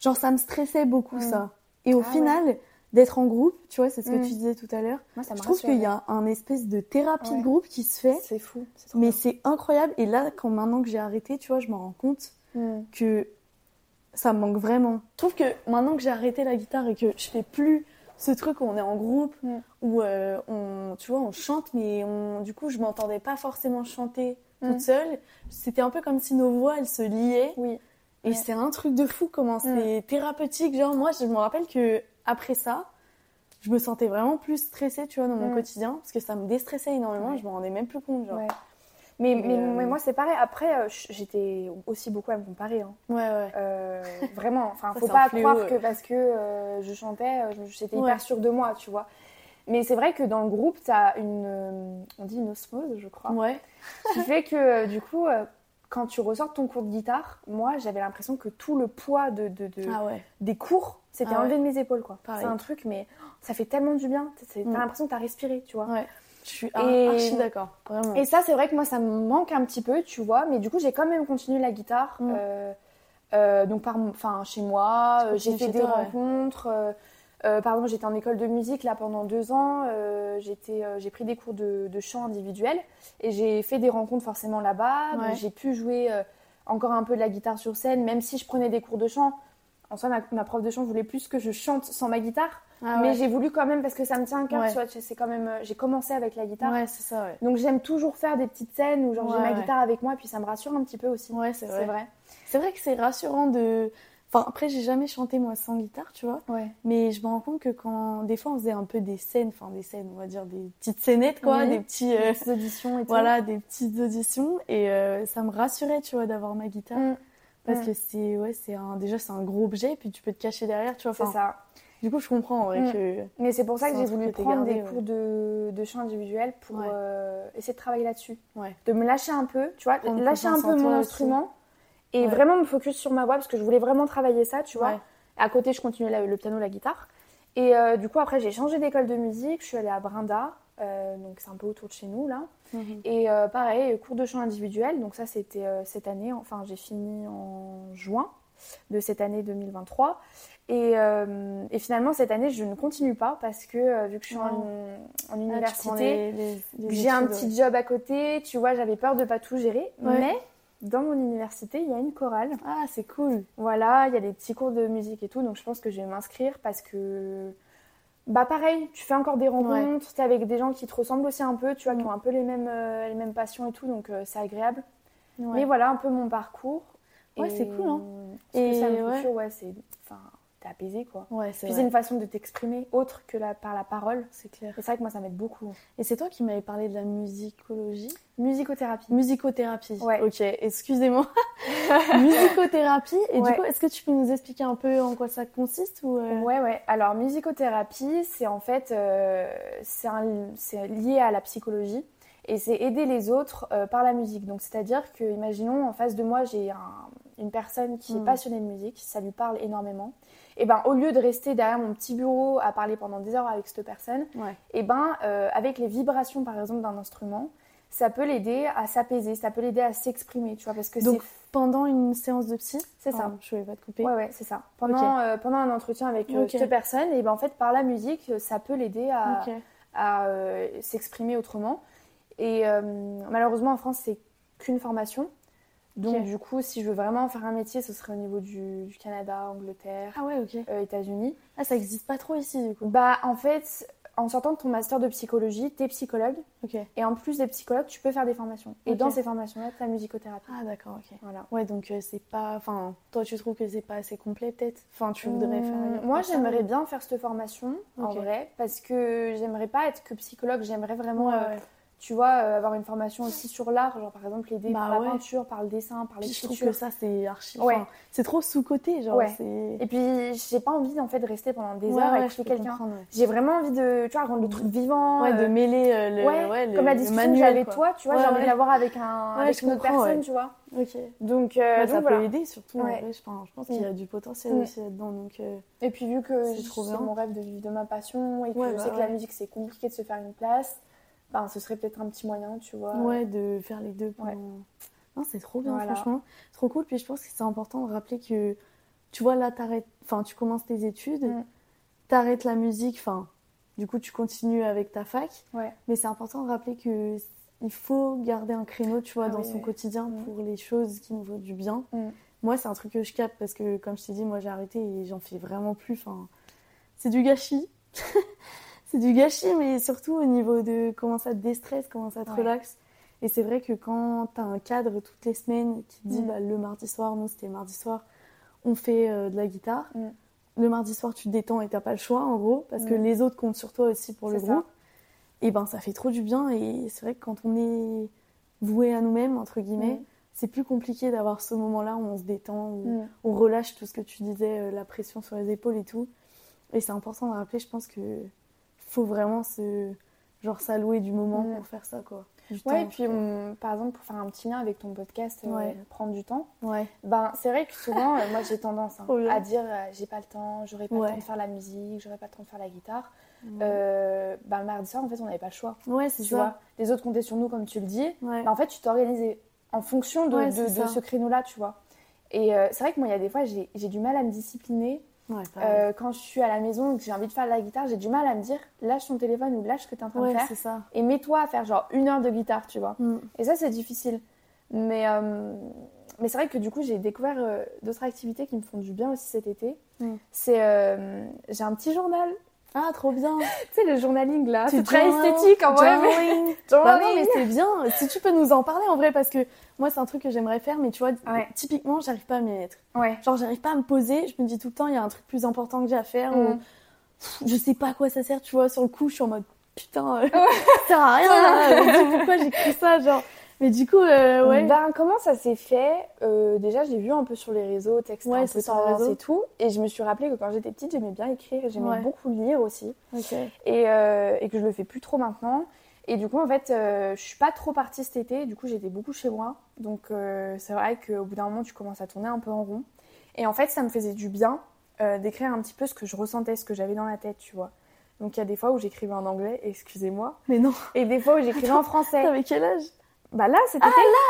genre ça me stressait beaucoup Mm. ça. Et au Ah final, d'être en groupe, tu vois, c'est ce que Mm. tu disais tout à l'heure, Moi, ça me je trouve qu'il y a un espèce de thérapie Ouais. de groupe qui se fait, C'est fou. mais c'est incroyable. Et là, quand maintenant que j'ai arrêté, tu vois, je me rends compte Mm. que ça me manque vraiment. Je trouve que maintenant que j'ai arrêté la guitare et que je fais plus ce truc où on est en groupe, Mm. où euh, on, tu vois, on chante, mais on, du coup, je m'entendais pas forcément chanter toute seule. C'était un peu comme si nos voix, elles se liaient. Oui. Et Ouais. c'est un truc de fou comment c'est thérapeutique. Genre, moi, je me rappelle que après ça, je me sentais vraiment plus stressée, tu vois, dans mon Mm. quotidien, parce que ça me déstressait énormément, Ouais. je me rendais même plus compte, genre. Ouais. Mais, Mais, euh, mais moi, c'est pareil. Après, euh, j'étais aussi beaucoup à me comparer. hein. Ouais, ouais. Euh, vraiment. Enfin, faut pas fléau, croire ouais. que parce que euh, je chantais, j'étais hyper sûre de moi, tu vois. Mais c'est vrai que dans le groupe, t'as une. on dit une osmose, je crois. Ouais. qui fait que, du coup, quand tu ressors ton cours de guitare, moi, j'avais l'impression que tout le poids de, de- de- Ah des cours s'était Ah ouais. enlevé de mes épaules, quoi. C'est un truc, mais ça fait tellement du bien. T'as Mm. l'impression que t'as respiré, tu vois. Ouais. Je suis Et- archi d'accord. Vraiment. Et ça, c'est vrai que moi, ça me manque un petit peu, tu vois. Mais du coup, j'ai quand même continué la guitare. Mm. euh, euh, donc, par, enfin, chez moi, euh, j'ai fait des toi, rencontres. euh, par exemple, j'étais en école de musique là pendant deux ans. j'ai pris des cours de, de chant individuel et j'ai fait des rencontres forcément là-bas. Ouais. J'ai pu jouer encore un peu de la guitare sur scène, même si je prenais des cours de chant. En soi, ma, ma prof de chant voulait plus que je chante sans ma guitare, Ah mais ouais. j'ai voulu quand même parce que ça me tient à cœur. Ouais. Tu vois, c'est quand même. euh, J'ai commencé avec la guitare. Ouais, c'est ça, ouais. Donc j'aime toujours faire des petites scènes où genre j'ai ma guitare avec moi et puis ça me rassure un petit peu aussi. Ouais, c'est vrai. c'est vrai. C'est vrai que c'est rassurant de. Enfin, après, j'ai jamais chanté moi sans guitare, tu vois. Ouais. Mais je me rends compte que quand. Des fois, on faisait un peu des scènes, enfin, des scènes, on va dire des petites scénettes, quoi, des petits. euh, petites auditions et tout. Voilà, des petites auditions. Et euh, ça me rassurait, tu vois, d'avoir ma guitare. Mm. Parce que c'est. Ouais, c'est un. Déjà, c'est un gros objet, puis tu peux te cacher derrière, tu vois. C'est ça. Du coup, je comprends, Mm. que. Mais c'est pour ça que j'ai voulu prendre gardé, des ouais. cours de, de chant individuel pour Ouais. euh, essayer de travailler là-dessus. De me lâcher un peu, tu vois, Prendre lâcher un peu mon instrument et vraiment me focus sur ma voix parce que je voulais vraiment travailler ça, tu vois. À côté, je continuais la- le piano, la guitare. Et euh, du coup, après, j'ai changé d'école de musique. Je suis allée à Brinda, euh, donc c'est un peu autour de chez nous là. Mhm. Et euh, pareil, cours de chant individuel. Donc ça, c'était euh, cette année. Enfin, j'ai fini en juin de cette année 2023. Et, et finalement, cette année, je ne continue pas parce que vu que je suis en, Ah, université, j'ai un petit job à côté. Tu vois, j'avais peur de pas tout gérer. Ouais. Mais dans mon université, il y a une chorale. Ah, c'est cool. Voilà, il y a des petits cours de musique et tout. Donc je pense que je vais m'inscrire parce que... Bah pareil, tu fais encore des rencontres, t'es avec des gens qui te ressemblent aussi un peu, tu vois, qui ont un peu les mêmes, euh, les mêmes passions et tout, donc euh, c'est agréable. Ouais. Mais voilà un peu mon parcours. Ouais, c'est cool, hein. Ce que Et ça me ouais. ouais, c'est... T'es apaisé, quoi. Ouais, c'est Puis c'est une façon de t'exprimer autre que la, par la parole. C'est clair. Et c'est vrai que moi, ça m'aide beaucoup. Et c'est toi qui m'avais parlé de la musicologie? Musicothérapie. Musicothérapie. Ouais. Ok, excusez-moi. Musicothérapie. Et Ouais. du coup, est-ce que tu peux nous expliquer un peu en quoi ça consiste ou euh, Ouais, ouais. Alors, musicothérapie, c'est en fait euh, c'est un- c'est lié à la psychologie et c'est aider les autres euh, par la musique. Donc, c'est-à-dire que, imaginons, en face de moi, j'ai un- une personne qui est Mm. passionnée de musique, ça lui parle énormément. Et ben, au lieu de rester derrière mon petit bureau à parler pendant des heures avec cette personne, Ouais. et ben, euh, avec les vibrations, par exemple, d'un instrument, ça peut l'aider à s'apaiser, ça peut l'aider à s'exprimer, tu vois, parce que Donc, pendant une séance de psy c'est ça. Je voulais pas te couper. Ouais, ouais, c'est ça. Pendant, euh, pendant un entretien avec euh, cette personne, et ben en fait, par la musique, ça peut l'aider à, euh, s'exprimer autrement. Et malheureusement, en France, c'est qu'une formation. Donc, du coup, si je veux vraiment faire un métier, ce serait au niveau du, du Canada, Angleterre, Ah ouais, euh, États-Unis. Ah, ça existe pas trop ici du coup. Bah, en fait, en sortant de ton master de psychologie, t'es psychologue. Et en plus des psychologues, tu peux faire des formations. Et dans ces formations-là, tu as musicothérapie. Ah d'accord, ok. Voilà. Ouais, donc euh, c'est pas. Enfin, toi, tu trouves que c'est pas assez complet peut-être? Enfin, tu voudrais faire. Hum, Moi, j'aimerais bien faire cette formation, en vrai, parce que j'aimerais pas être que psychologue, j'aimerais vraiment, Ouais, euh. Tu vois, euh, avoir une formation aussi sur l'art, genre par exemple l'aider Bah par la ouais. peinture, par le dessin, par Puis je trouve l'écriture. que ça, c'est archi. Ouais. enfin, c'est trop sous-côté, genre. Ouais. Et puis, j'ai pas envie en fait de rester pendant des heures à peux quelqu'un. J'ai vraiment envie de, tu vois, rendre le truc vivant. Ouais, de euh, mêler euh, le, le- comme la discussion que j'avais toi, tu vois, j'ai envie de l'avoir avec, un, avec une autre personne, tu vois. Ok. Donc, euh, donc ça voilà. peut aider surtout. en vrai, je pense, qu'il y a du potentiel Mm. aussi là-dedans. Donc, euh, Et puis vu que C'est mon rêve de vivre de ma passion et que je bah sais que la musique c'est compliqué de se faire une place, ben, ce serait peut-être un petit moyen, tu vois. ouais, de faire les deux. Pendant... Ouais. Non, c'est trop bien, Voilà. franchement. Trop cool. Puis je pense que c'est important de rappeler que, tu vois, là, t'arrêtes, enfin, tu commences tes études, Mm. t'arrêtes la musique, enfin, du coup, tu continues avec ta fac. Ouais. Mais c'est important de rappeler que il faut garder un créneau, tu vois, Ah dans oui, son oui. quotidien Mm. pour les choses qui nous font du bien. Mm. Moi, c'est un truc que je capte parce que, comme je t'ai dit, moi, j'ai arrêté et j'en fais vraiment plus. Enfin, c'est du gâchis. c'est du gâchis, mais surtout au niveau de comment ça te déstresse, comment ça te Ouais. relaxe. Et c'est vrai que quand t'as un cadre toutes les semaines qui te dit, Mm. bah, le mardi soir, nous, c'était mardi soir, on fait euh, de la guitare. Mm. Le mardi soir, tu te détends et t'as pas le choix, en gros, parce que Mm. les autres comptent sur toi aussi pour le ça. groupe. Et ben, ça fait trop du bien. Et c'est vrai que quand on est voué à nous-mêmes, entre guillemets, c'est plus compliqué d'avoir ce moment-là où on se détend, où on relâche tout ce que tu disais, euh, la pression sur les épaules et tout. Et c'est important de rappeler, je pense que faut vraiment se genre s'allouer du moment pour faire ça quoi. du Ouais, et puis on- par exemple, pour faire un petit lien avec ton podcast, euh, Ouais. prendre du temps, Ouais. ben c'est vrai que souvent, euh, moi j'ai tendance hein, bien. à dire euh, j'ai pas le temps, j'aurai pas Ouais. le temps de faire la musique, j'aurai pas le temps de faire la guitare. Euh, ben, le mardi soir, en fait, on n'avait pas le choix. Ouais, c'est ça. vois, les autres comptaient sur nous, comme tu le dis. Ouais. Ben, en fait, tu t'organisais en fonction de, de- ce créneau-là, tu vois. Et c'est vrai que moi, il y a des fois, j'ai du mal à me discipliner. Ouais. Euh, quand je suis à la maison et que j'ai envie de faire de la guitare, j'ai du mal à me dire lâche ton téléphone ou lâche ce que tu es en train ouais, de faire ça. et mets-toi à faire genre une heure de guitare, tu vois. Mm. Et ça, c'est difficile. Mais, euh, mais c'est vrai que du coup, j'ai découvert euh, d'autres activités qui me font du bien aussi cet été. Mm. C'est. j'ai un petit journal. Ah, trop bien. Tu sais, le journaling là. C'est très esthétique en vrai. mais- journaling. Bah non, mais c'est bien. Si tu peux nous en parler en vrai, parce que moi, c'est un truc que j'aimerais faire, mais tu vois, Ouais. typiquement, j'arrive pas à m'y mettre. Ouais. Genre, j'arrive pas à me poser. Je me dis tout le temps, il y a un truc plus important que j'ai à faire. Mm. Ou pff, je sais pas à quoi ça sert, tu vois. Sur le coup, je suis en mode putain, euh, ça sert à rien. là. Pourquoi j'écris ça, genre. Mais du coup, euh, ouais. Ben, comment ça s'est fait? Euh, Déjà, j'ai vu un peu sur les réseaux, texte Ouais, un peu tendance et tout. Et je me suis rappelé que quand j'étais petite, j'aimais bien écrire et j'aimais Ouais. beaucoup lire aussi. Et, euh, et que je le fais plus trop maintenant. Et du coup, en fait, euh, je suis pas trop partie cet été. Du coup, j'étais beaucoup chez moi. Donc, c'est vrai qu'au bout d'un moment, tu commences à tourner un peu en rond. Et en fait, ça me faisait du bien d'écrire un petit peu ce que je ressentais, ce que j'avais dans la tête, tu vois. Donc, il y a des fois où j'écrivais en anglais, excusez-moi, Mais non. et des fois où j'écrivais en français. T'avais quel âge? Bah là, c'était.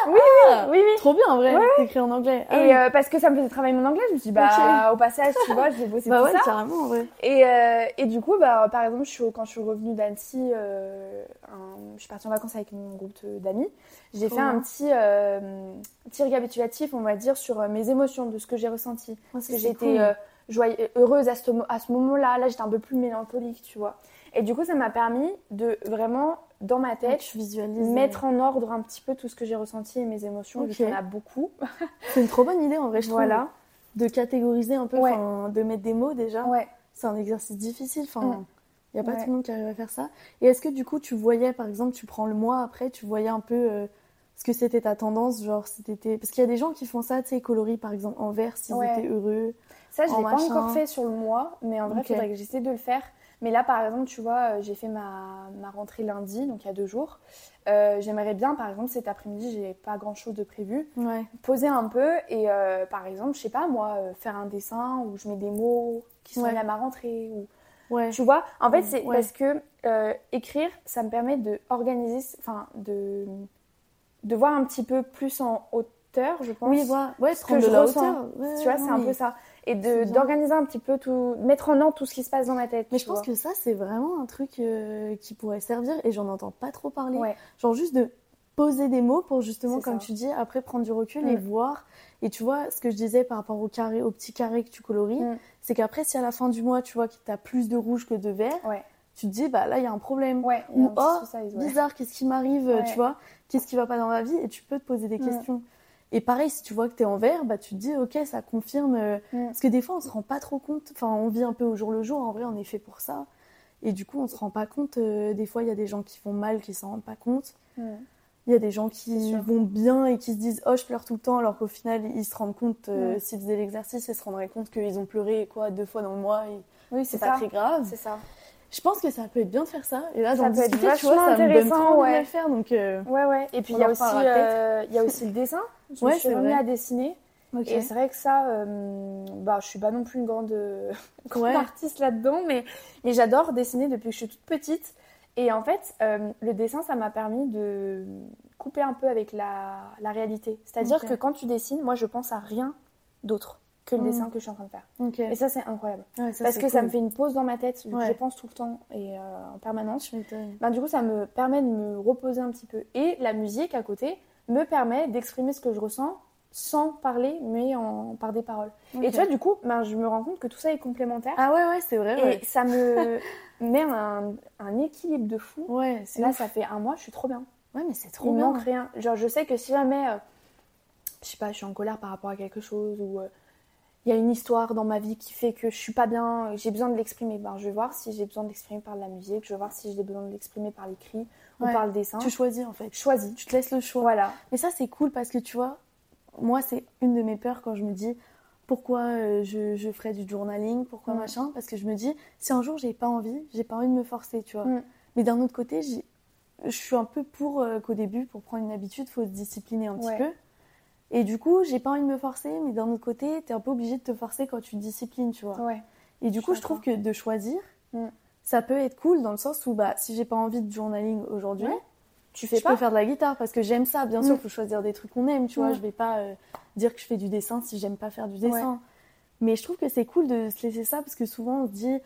oui, Ah, oui, oui. Trop bien, en vrai, Ouais. d'écrire en anglais. Ah Et oui. euh, parce que ça me faisait travailler mon anglais, je me suis dit, bah, au passage, tu vois, je vais bosser bah tout ouais, ça. carrément, en vrai. Et, euh, et du coup, bah, par exemple, je suis, quand je suis revenue d'Annecy, euh, je suis partie en vacances avec mon groupe d'amis. J'ai fait un petit, euh, petit récapitulatif, on va dire, sur mes émotions, de ce que j'ai ressenti. Parce que c'est j'étais cool. euh, joyeuse- heureuse à ce, à ce moment-là. Là, j'étais un peu plus mélancolique, tu vois. Et du coup, ça m'a permis de vraiment, dans ma tête, visualises. mettre en ordre un petit peu tout ce que j'ai ressenti et mes émotions, vu Ok. qu'il y en a beaucoup. C'est une trop bonne idée, en vrai, je trouve. Voilà. De catégoriser un peu, Ouais. de mettre des mots déjà. Ouais. C'est un exercice difficile. Enfin, Mm. il n'y a pas Ouais. tout le monde qui arrive à faire ça. Et est-ce que du coup, tu voyais, par exemple, tu prends le mois après, tu voyais un peu euh, ce que c'était ta tendance, genre si. Parce qu'il y a des gens qui font ça, tu sais, coloris par exemple en vert s'ils étaient heureux. Ça, je en l'ai pas encore fait sur le mois, mais en vrai, il Ok. faudrait que j'essaie de le faire. Mais là, par exemple, tu vois, euh, j'ai fait ma, ma rentrée lundi, donc il y a deux jours. Euh, J'aimerais bien, par exemple, cet après-midi, j'ai pas grand-chose de prévu, Ouais. poser un peu et, euh, par exemple, je sais pas, moi, faire un dessin où je mets des mots qui sont Ouais. liés à ma rentrée. Ou... Ouais. Tu vois, en fait, Mm, c'est parce que euh, écrire, ça me permet de organiser, enfin, de, de voir un petit peu plus en hauteur, je pense. Oui, voilà. Ouais, ce que de je la ressens. Tu vois, c'est un peu ça. Et d'organiser un petit peu tout, mettre en ordre tout ce qui se passe dans ma tête. Mais je pense vois. que ça, c'est vraiment un truc euh, qui pourrait servir et j'en entends pas trop parler. Ouais. Genre juste de poser des mots pour justement, comme ça. tu dis, après prendre du recul et voir. Et tu vois, ce que je disais par rapport au carré, au petit carré que tu colories, Mm. c'est qu'après, si à la fin du mois, tu vois que tu as plus de rouge que de vert, Ouais. tu te dis, bah là, il y a un problème. Ouais, Ou oh, bizarre, qu'est-ce qui m'arrive, Ouais. tu vois? Qu'est-ce qui va pas dans ma vie? Et tu peux te poser des Mm. questions. Et pareil, si tu vois que tu es en vert, bah tu te dis, ok, ça confirme. euh, Mm. Parce que des fois, on se rend pas trop compte. Enfin, on vit un peu au jour le jour. En vrai, on est fait pour ça. Et du coup, on se rend pas compte. euh, des fois, il y a des gens qui vont mal, qui s'en rendent pas compte. Mm. Il y a des gens qui vont bien et qui se disent oh je pleure tout le temps alors qu'au final ils se rendent compte euh, Mm. s'ils faisaient l'exercice ils se rendraient compte qu'ils ont pleuré quoi deux fois dans le mois et Oui, c'est pas très grave. C'est ça. Je pense que ça peut être bien de faire ça et là Ça d'en peut être discuter tu vois ça me donne intéressant, trop envie de le faire donc euh, Ouais, ouais. Et puis il y, a aussi, euh, y a aussi le dessin. Je Ouais, me suis remis à dessiner. Et c'est vrai que ça, euh, bah, je suis pas non plus une grande, grande Ouais. artiste là-dedans, mais, mais j'adore dessiner depuis que je suis toute petite. Et en fait, euh, le dessin, ça m'a permis de couper un peu avec la, la réalité. C'est-à-dire que quand tu dessines, moi, je pense à rien d'autre que le Mm. dessin que je suis en train de faire. Et ça, c'est incroyable. Ouais, ça, Parce que ça me fait une pause dans ma tête, vu que Ouais. je pense tout le temps et euh, en permanence. Ben, du coup, ça me permet de me reposer un petit peu. Et la musique à côté me permet d'exprimer ce que je ressens sans parler, mais en, par des paroles. Et tu vois, du coup, ben, je me rends compte que tout ça est complémentaire. ah ouais ouais c'est vrai et ouais, ça me met un, un équilibre de fou. ouais Là, ouf. ça fait un mois, je suis trop bien. ouais mais c'est Il trop bien manque rien. Genre, je sais que si jamais, euh, je sais pas, je suis en colère par rapport à quelque chose ou euh, il y a une histoire dans ma vie qui fait que je suis pas bien, j'ai besoin de l'exprimer. Ben, je vais voir si j'ai besoin de l'exprimer par de la musique, je vais voir si j'ai besoin de l'exprimer par l'écrit ou Ouais. par le dessin. tu choisis en fait choisis. tu te laisses le choix Voilà. Mais ça, c'est cool parce que tu vois, moi, c'est une de mes peurs quand je me dis pourquoi euh, je, je ferais du journaling, pourquoi Mm. machin? Parce que je me dis, si un jour j'ai pas envie, j'ai pas envie de me forcer, tu vois. Mm. Mais d'un autre côté, je suis un peu pour euh, qu'au début, pour prendre une habitude, faut se discipliner un petit Ouais. peu. Et du coup, j'ai pas envie de me forcer, mais d'un autre côté, t'es un peu obligé de te forcer quand tu te disciplines, tu vois. Ouais. Et du coup, je trouve que de choisir, Mm. ça peut être cool dans le sens où, bah, si j'ai pas envie de journaling aujourd'hui, Ouais. Tu fais je pas peux faire de la guitare parce que j'aime ça. Bien Mm. sûr, faut choisir des trucs qu'on aime, tu vois. Mm. Je vais pas euh, dire que je fais du dessin si j'aime pas faire du dessin. Mais je trouve que c'est cool de se laisser ça parce que souvent on se dit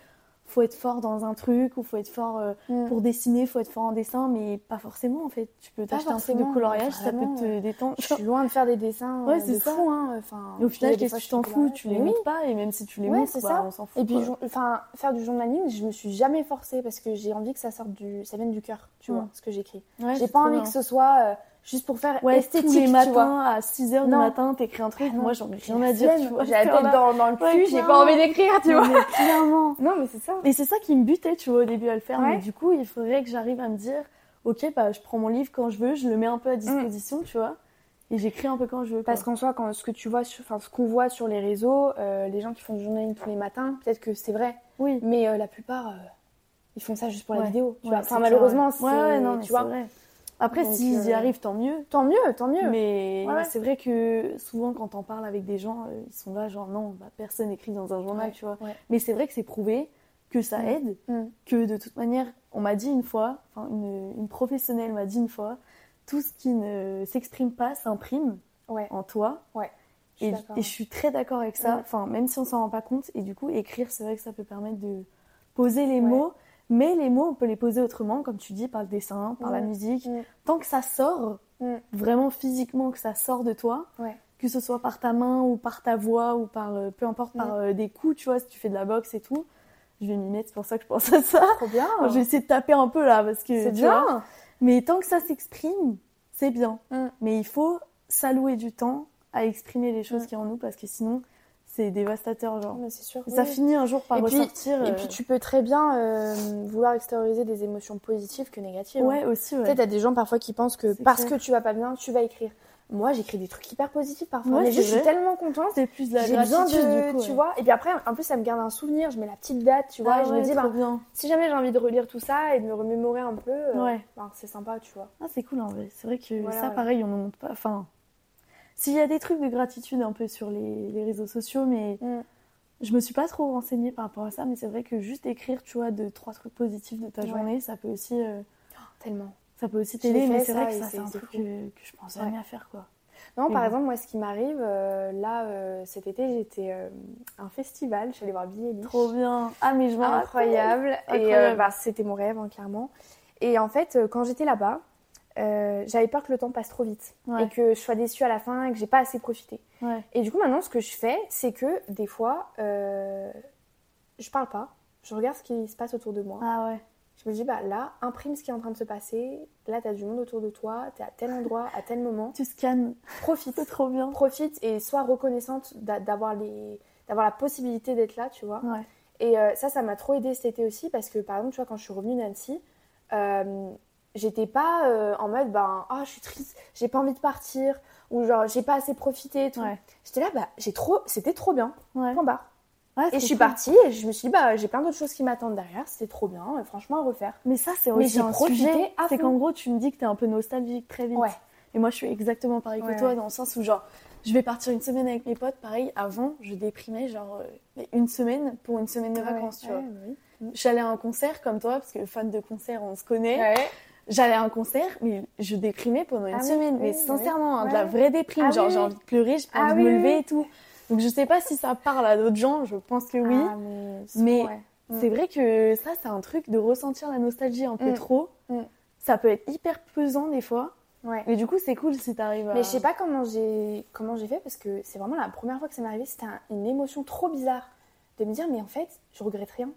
faut être fort dans un truc ou faut être fort euh, Mm. pour dessiner, faut être fort en dessin, mais pas forcément en fait. Tu peux t'acheter un truc de coloriage, ça peut te détendre. Je suis loin de faire des dessins Ouais, euh, c'est de ça. fou, hein. Enfin, Et au final, qu'est-ce que tu t'en fous? Tu les oui. montres pas et même si tu les Ouais, c'est bah, ça. on s'en fout. Et puis, enfin, faire du journaling, je me suis jamais forcée parce que j'ai envie que ça sorte du, ça vienne du cœur, tu Mm. vois, ce que j'écris. J'ai pas envie que ce soit euh, juste pour faire Ouais, esthétique, tous les tu vois. matins à 6h du Non. matin, t'écris un truc. Ah. Moi, j'en ai rien à dire, tu vois. J'ai la tête dans, dans le Ouais, cul, j'ai pas envie d'écrire, tu vois. Mais clairement. Non, mais c'est ça. Et c'est ça qui me butait, tu vois, au début à le faire. Ouais. Mais du coup, il faudrait que j'arrive à me dire, ok, bah, je prends mon livre quand je veux, je le mets un peu à disposition, tu vois, et j'écris un peu quand je veux. quoi. Parce qu'en soi, quand ce que tu vois, sur- enfin ce qu'on voit sur les réseaux, euh, les gens qui font du journaling tous les matins, peut-être que c'est vrai, oui, mais euh, la plupart, euh, ils font ça juste pour la vidéo. Tu vois. Enfin, malheureusement, c'est, Ouais, ouais, non, mais tu vois. vrai. Après, s'ils y euh, arrivent, tant mieux. Tant mieux, tant mieux. Mais Ouais, ouais. c'est vrai que souvent, quand on parle avec des gens, euh, ils sont là, genre, non, bah, personne écrit dans un journal, Ouais, tu vois. ouais. Mais c'est vrai que c'est prouvé que ça Mm. aide, Mm. que de toute manière, on m'a dit une fois, enfin, une, une professionnelle m'a dit une fois, tout ce qui ne s'exprime pas s'imprime Ouais, en toi. je suis Et, et je suis très d'accord avec ça, enfin, même si on s'en rend pas compte. Et du coup, écrire, c'est vrai que ça peut permettre de poser les Ouais. mots, mais les mots, on peut les poser autrement, comme tu dis, par le dessin, par la Mm. musique. Mm. Tant que ça sort, Mm. vraiment physiquement, que ça sort de toi, Ouais. que ce soit par ta main ou par ta voix ou par, euh, peu importe, par euh, des coups, tu vois, si tu fais de la boxe et tout. Je vais m'y mettre, c'est pour ça que je pense à ça. Trop bien. Je vais essayer de taper un peu là, parce que. C'est vois, bien. mais tant que ça s'exprime, c'est bien. Mais il faut s'allouer du temps à exprimer les choses qui sont en nous parce que sinon, c'est dévastateur. Genre. Mais c'est sûr. Ça oui. finit un jour par Et puis- ressortir. Et euh, puis tu peux très bien euh, vouloir extérioriser des émotions positives que négatives. hein. Ouais, aussi, Tu ouais. sais, t'as des gens parfois qui pensent que parce clair. que tu vas pas bien, tu vas écrire. Moi, j'écris des trucs hyper positifs parfois. Ouais, mais je suis tellement contente. C'est plus de la J'ai besoin de, du coup. tu vois. Et puis après, en plus, ça me garde un souvenir. Je mets la petite date, tu vois. Ah et je me dis, bah, bien. si jamais j'ai envie de relire tout ça et de me remémorer un peu, euh, Ouais. bah, c'est sympa, tu vois. Ah, c'est cool en vrai. C'est vrai que Voilà, ça, pareil, on ne montre pas. Enfin, s'il y a des trucs de gratitude un peu sur les, les réseaux sociaux, mais Mm. je me suis pas trop renseignée par rapport à ça. Mais c'est vrai que juste écrire, tu vois, deux, trois trucs positifs de ta Ouais. journée, ça peut aussi, euh, Tellement. ça peut aussi t'aider. Mais c'est vrai que et ça, c'est- un truc que, que je pense jamais à faire, quoi. Non, par bon. exemple, moi, ce qui m'arrive, euh, là, euh, cet été, j'étais euh, à un festival. Je suis allée voir Billie Eilish. Trop bien. Ah, mais je me rappelle. incroyable. Et Incroyable. euh, bah, c'était mon rêve, hein, clairement. Et en fait, euh, quand j'étais là-bas, euh, j'avais peur que le temps passe trop vite Ouais. et que je sois déçue à la fin et que j'ai pas assez profité. Ouais. Et du coup, maintenant, ce que je fais, c'est que des fois, euh, je parle pas, je regarde ce qui se passe autour de moi. Ah ouais. Je me dis, bah là, imprime ce qui est en train de se passer. Là, t'as du monde autour de toi, t'es à tel endroit, à tel moment. Tu scannes. Profite. C'est trop bien. Profite et sois reconnaissante d'a- d'avoir les... d'avoir la possibilité d'être là, tu vois. Ouais. Et euh, ça, ça m'a trop aidé cet été aussi parce que par exemple, tu vois, quand je suis revenue d'Annecy, j'étais pas euh, en mode, ben, ah, je suis triste, j'ai pas envie de partir ou genre, j'ai pas assez profité et tout. Ouais. J'étais là, bah, j'ai trop, c'était trop bien, Ouais. point barre. Ouais, Et je suis cool. partie et je me suis dit, bah, j'ai plein d'autres choses qui m'attendent derrière, c'était trop bien, euh, franchement, à refaire. Mais ça, c'est aussi un sujet. C'est qu'en gros, tu me dis que t'es un peu nostalgique très vite. Ouais. Et moi, je suis exactement pareil que toi, dans le sens où, genre, je vais partir une semaine avec mes potes. Pareil, avant, je déprimais, genre, euh, une semaine pour une semaine de vacances, tu vois. Oui. J'allais à un concert comme toi, parce que fan de concert, on se connaît. J'allais à un concert, mais je déprimais pendant une Ah semaine. oui, mais oui. sincèrement, hein, de la vraie déprime. Ah genre, j'ai envie de pleurer, j'ai pas Ah envie de me lever et tout. Donc, je sais pas si ça parle à d'autres gens, je pense que oui. Mais, Mais ouais. Mm. C'est vrai que ça, c'est un truc de ressentir la nostalgie un peu Mm. trop. Mm. Ça peut être hyper pesant des fois. Ouais. Mais du coup, c'est cool si t'arrives à. Mais je sais pas comment j'ai comment j'ai fait parce que c'est vraiment la première fois que ça m'est arrivé. C'était un- une émotion trop bizarre de me dire mais en fait je regrette rien.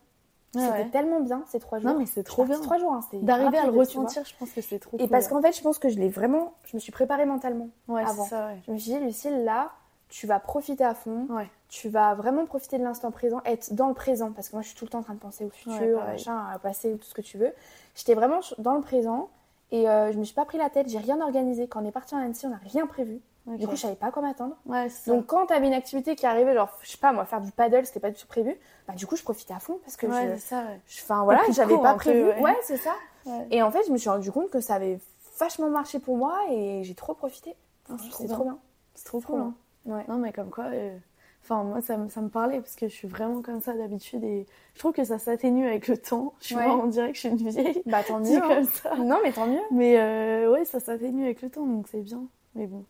C'était ouais. tellement bien ces trois jours. Non, mais c'est trop bien. Trois jours. Hein, D'arriver à le ressentir, je pense que c'est trop Et cool. parce qu'en fait je pense que je l'ai vraiment. Je me suis préparée mentalement. Ouais, avant. ça. Je me suis dit Lucille là tu vas profiter à fond. Tu vas vraiment profiter de l'instant présent, être dans le présent parce que moi je suis tout le temps en train de penser au futur, Ouais, pareil. machin, à passer, tout ce que tu veux. J'étais vraiment dans le présent et euh, je me suis pas pris la tête, j'ai rien organisé. Quand on est parti en Annecy, on n'a rien prévu. Du coup, je savais pas quoi m'attendre. Ouais. Donc quand t'avais une activité qui arrivait, genre, je sais pas, moi, faire du paddle, c'était pas du tout prévu, bah du coup, je profitais à fond parce que ouais, je... ouais. Enfin voilà, j'avais pas peu, prévu. ouais. c'est ça. Et en fait, je me suis rendu compte que ça avait vachement marché pour moi et j'ai trop profité. Ah, c'est trop bien. C'est trop Trop cool. bien. hein. Non, mais comme quoi, euh, enfin, moi, ça, me- ça me parlait parce que je suis vraiment comme ça d'habitude et je trouve que ça s'atténue avec le temps. Je suis Ouais. vraiment, on dirait que je suis une vieille. Bah tant mieux. hein. comme ça. Non, mais tant mieux. Mais euh, ouais, ça s'atténue avec le temps, donc c'est bien. Mais bon,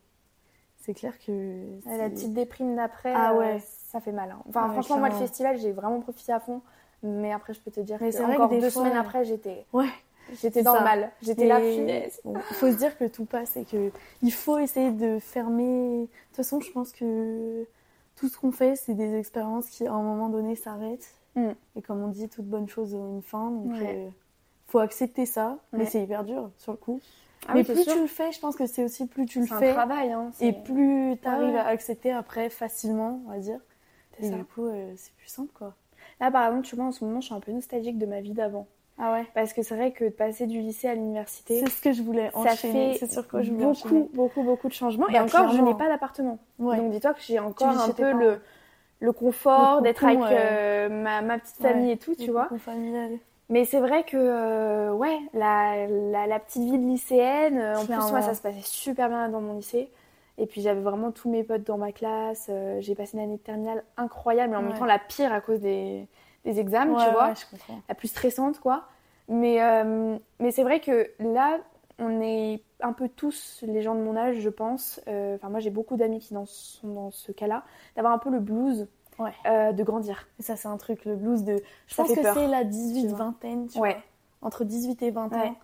c'est clair que. La petite déprime d'après, Ah euh, ouais. ça fait mal. hein. Enfin, Ouais, franchement, moi, le festival, j'ai vraiment profité à fond. Mais après, je peux te dire Mais que c'est vrai encore que des deux fois, semaines après, j'étais, Ouais. j'étais dans ça. le mal. J'étais là, punaise. bon, il faut se dire que tout passe et que il faut essayer de fermer. De toute façon, je pense que tout ce qu'on fait, c'est des expériences qui, à un moment donné, s'arrêtent. Mm. Et comme on dit, toute bonne chose a une fin. Donc, Ouais. euh, faut accepter ça. Mais c'est hyper dur sur le coup. Ah mais oui, plus sûr. tu le fais, je pense que c'est aussi plus tu le C'est un fais travail. Hein. et plus tu arrives Ouais. à accepter après facilement, on va dire. c'est Et ça. du coup, euh, c'est plus simple quoi. Là, par exemple, tu vois, en ce moment, je suis un peu nostalgique de ma vie d'avant. Ah ouais. Parce que c'est vrai que de passer du lycée à l'université, C'est ce que je voulais ça enchaîner. fait C'est sur quoi je voulais beaucoup, beaucoup, beaucoup de changements. et Bah, encore, je n'ai pas d'appartement. Ouais. Donc dis-toi que j'ai encore un peu le, le confort d'être avec euh, ma, ma petite famille Ouais. et tout, tu Le vois. familial. Mais c'est vrai que, euh, ouais, la, la, la petite vie de lycéenne, euh, en plus, moi, ça se passait super bien dans mon lycée. Et puis, j'avais vraiment tous mes potes dans ma classe. euh, j'ai passé une année de terminale incroyable, mais en même temps, la pire à cause des, des examens, Ouais, tu vois. ouais, je comprends. La plus stressante, quoi. Mais, euh, mais c'est vrai que là, on est un peu tous, les gens de mon âge, je pense. euh, Enfin, moi, j'ai beaucoup d'amis qui dans- sont dans ce cas-là, d'avoir un peu le blues Ouais. euh, de grandir. Et ça, c'est un truc, le blues de. Je Ça pense fait que c'est la tu 18 vois. vingtaine, tu Ouais. vois. Entre 18 et 20 Ouais. ans.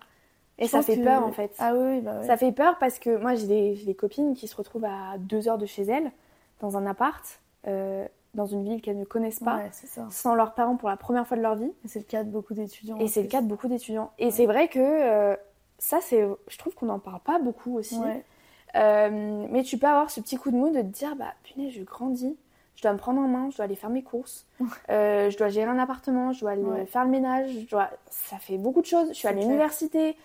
Et Je ça fait que- peur, en fait. Ah oui, oui, bah ouais. Ça fait peur parce que moi, j'ai des, des copines qui se retrouvent à deux heures de chez elles, dans un appart, euh, dans une ville qu'elles ne connaissent pas, Ouais, c'est ça. sans leurs parents pour la première fois de leur vie. Et c'est le cas de beaucoup d'étudiants. Et c'est le cas de beaucoup d'étudiants. Et c'est vrai que euh, ça, c'est, je trouve qu'on n'en parle pas beaucoup aussi. Ouais. Euh, mais tu peux avoir ce petit coup de mou de te dire, bah punaise, je grandis, je dois me prendre en main, je dois aller faire mes courses, euh, je dois gérer un appartement, je dois aller Ouais. faire le ménage, je dois... ça fait beaucoup de choses. Je suis à l'université,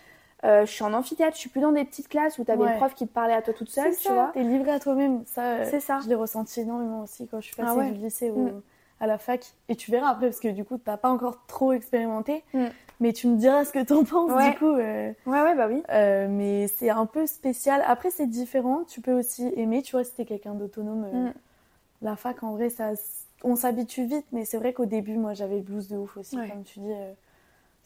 euh, je suis en amphithéâtre, je suis plus dans des petites classes où tu avais Ouais. une prof qui te parlait à toi toute seule, tu vois. T'es livré à toi-même. Ça, euh, C'est ça. Je l'ai ressenti énormément aussi quand je suis passée Ah ouais. du lycée au- Mm. à la fac. Et tu verras après, parce que du coup, t'as pas encore trop expérimenté. Mm. Mais tu me diras ce que t'en penses, Ouais. du coup. euh, Ouais, ouais, bah oui. euh, mais c'est un peu spécial. Après, c'est différent. Tu peux aussi aimer, tu vois, si t'es quelqu'un d'autonome. Mm. La fac, en vrai, ça, on s'habitue vite. Mais c'est vrai qu'au début, moi, j'avais le blues de ouf aussi, Ouais. comme tu dis. euh,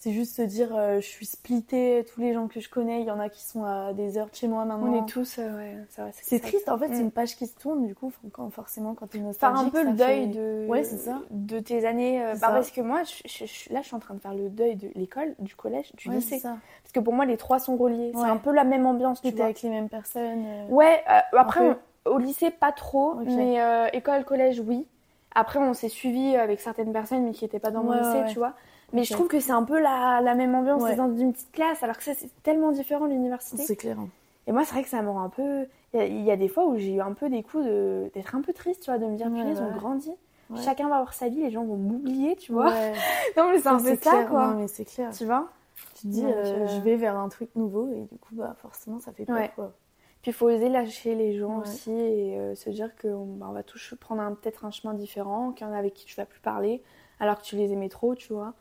c'est juste se dire, euh, je suis splittée, tous les gens que je connais, il y en a qui sont à des heures de chez moi maintenant. On est tous, euh, ouais, c'est triste, en fait, Mm. c'est une page qui se tourne, du coup, quand, forcément, quand Faire nostalgique. un peu le deuil fait- de, Ouais, ça. de tes années. bah, parce que moi, je, là, je suis en train de faire le deuil de l'école, du collège, du Ouais, lycée. ça. Parce que pour moi, les trois sont reliés. C'est un peu la même ambiance, tu T'étais vois. avec les mêmes personnes. Ouais, après, au lycée, pas trop. Mais euh, école, collège, oui. Après, on s'est suivi avec certaines personnes, mais qui n'étaient pas dans mon Ouais, lycée, ouais, tu vois. Mais je trouve que c'est un peu la, la même ambiance, Ouais. c'est dans une petite classe, alors que ça, c'est tellement différent, l'université. C'est clair. hein. Et moi, c'est vrai que ça me rend un peu. Il y a- il y, a des fois où j'ai eu un peu des coups de... d'être un peu triste, tu vois, de me dire, Ouais, punaise, ouais. on grandit. Ouais. Chacun va avoir sa vie, les gens vont m'oublier, tu vois. Non, mais c'est un peu ça, clair. quoi. Non, mais c'est clair. Tu vois Tu te dis, euh, euh, je vais vers un truc nouveau, et du coup, bah, forcément, ça fait peur, quoi. Puis il faut oser lâcher les gens Ouais. aussi et euh, se dire qu'on bah, on va tous prendre peut-être un chemin différent, qu'il y en a avec qui tu vas plus parler, alors que tu les aimais trop, tu vois.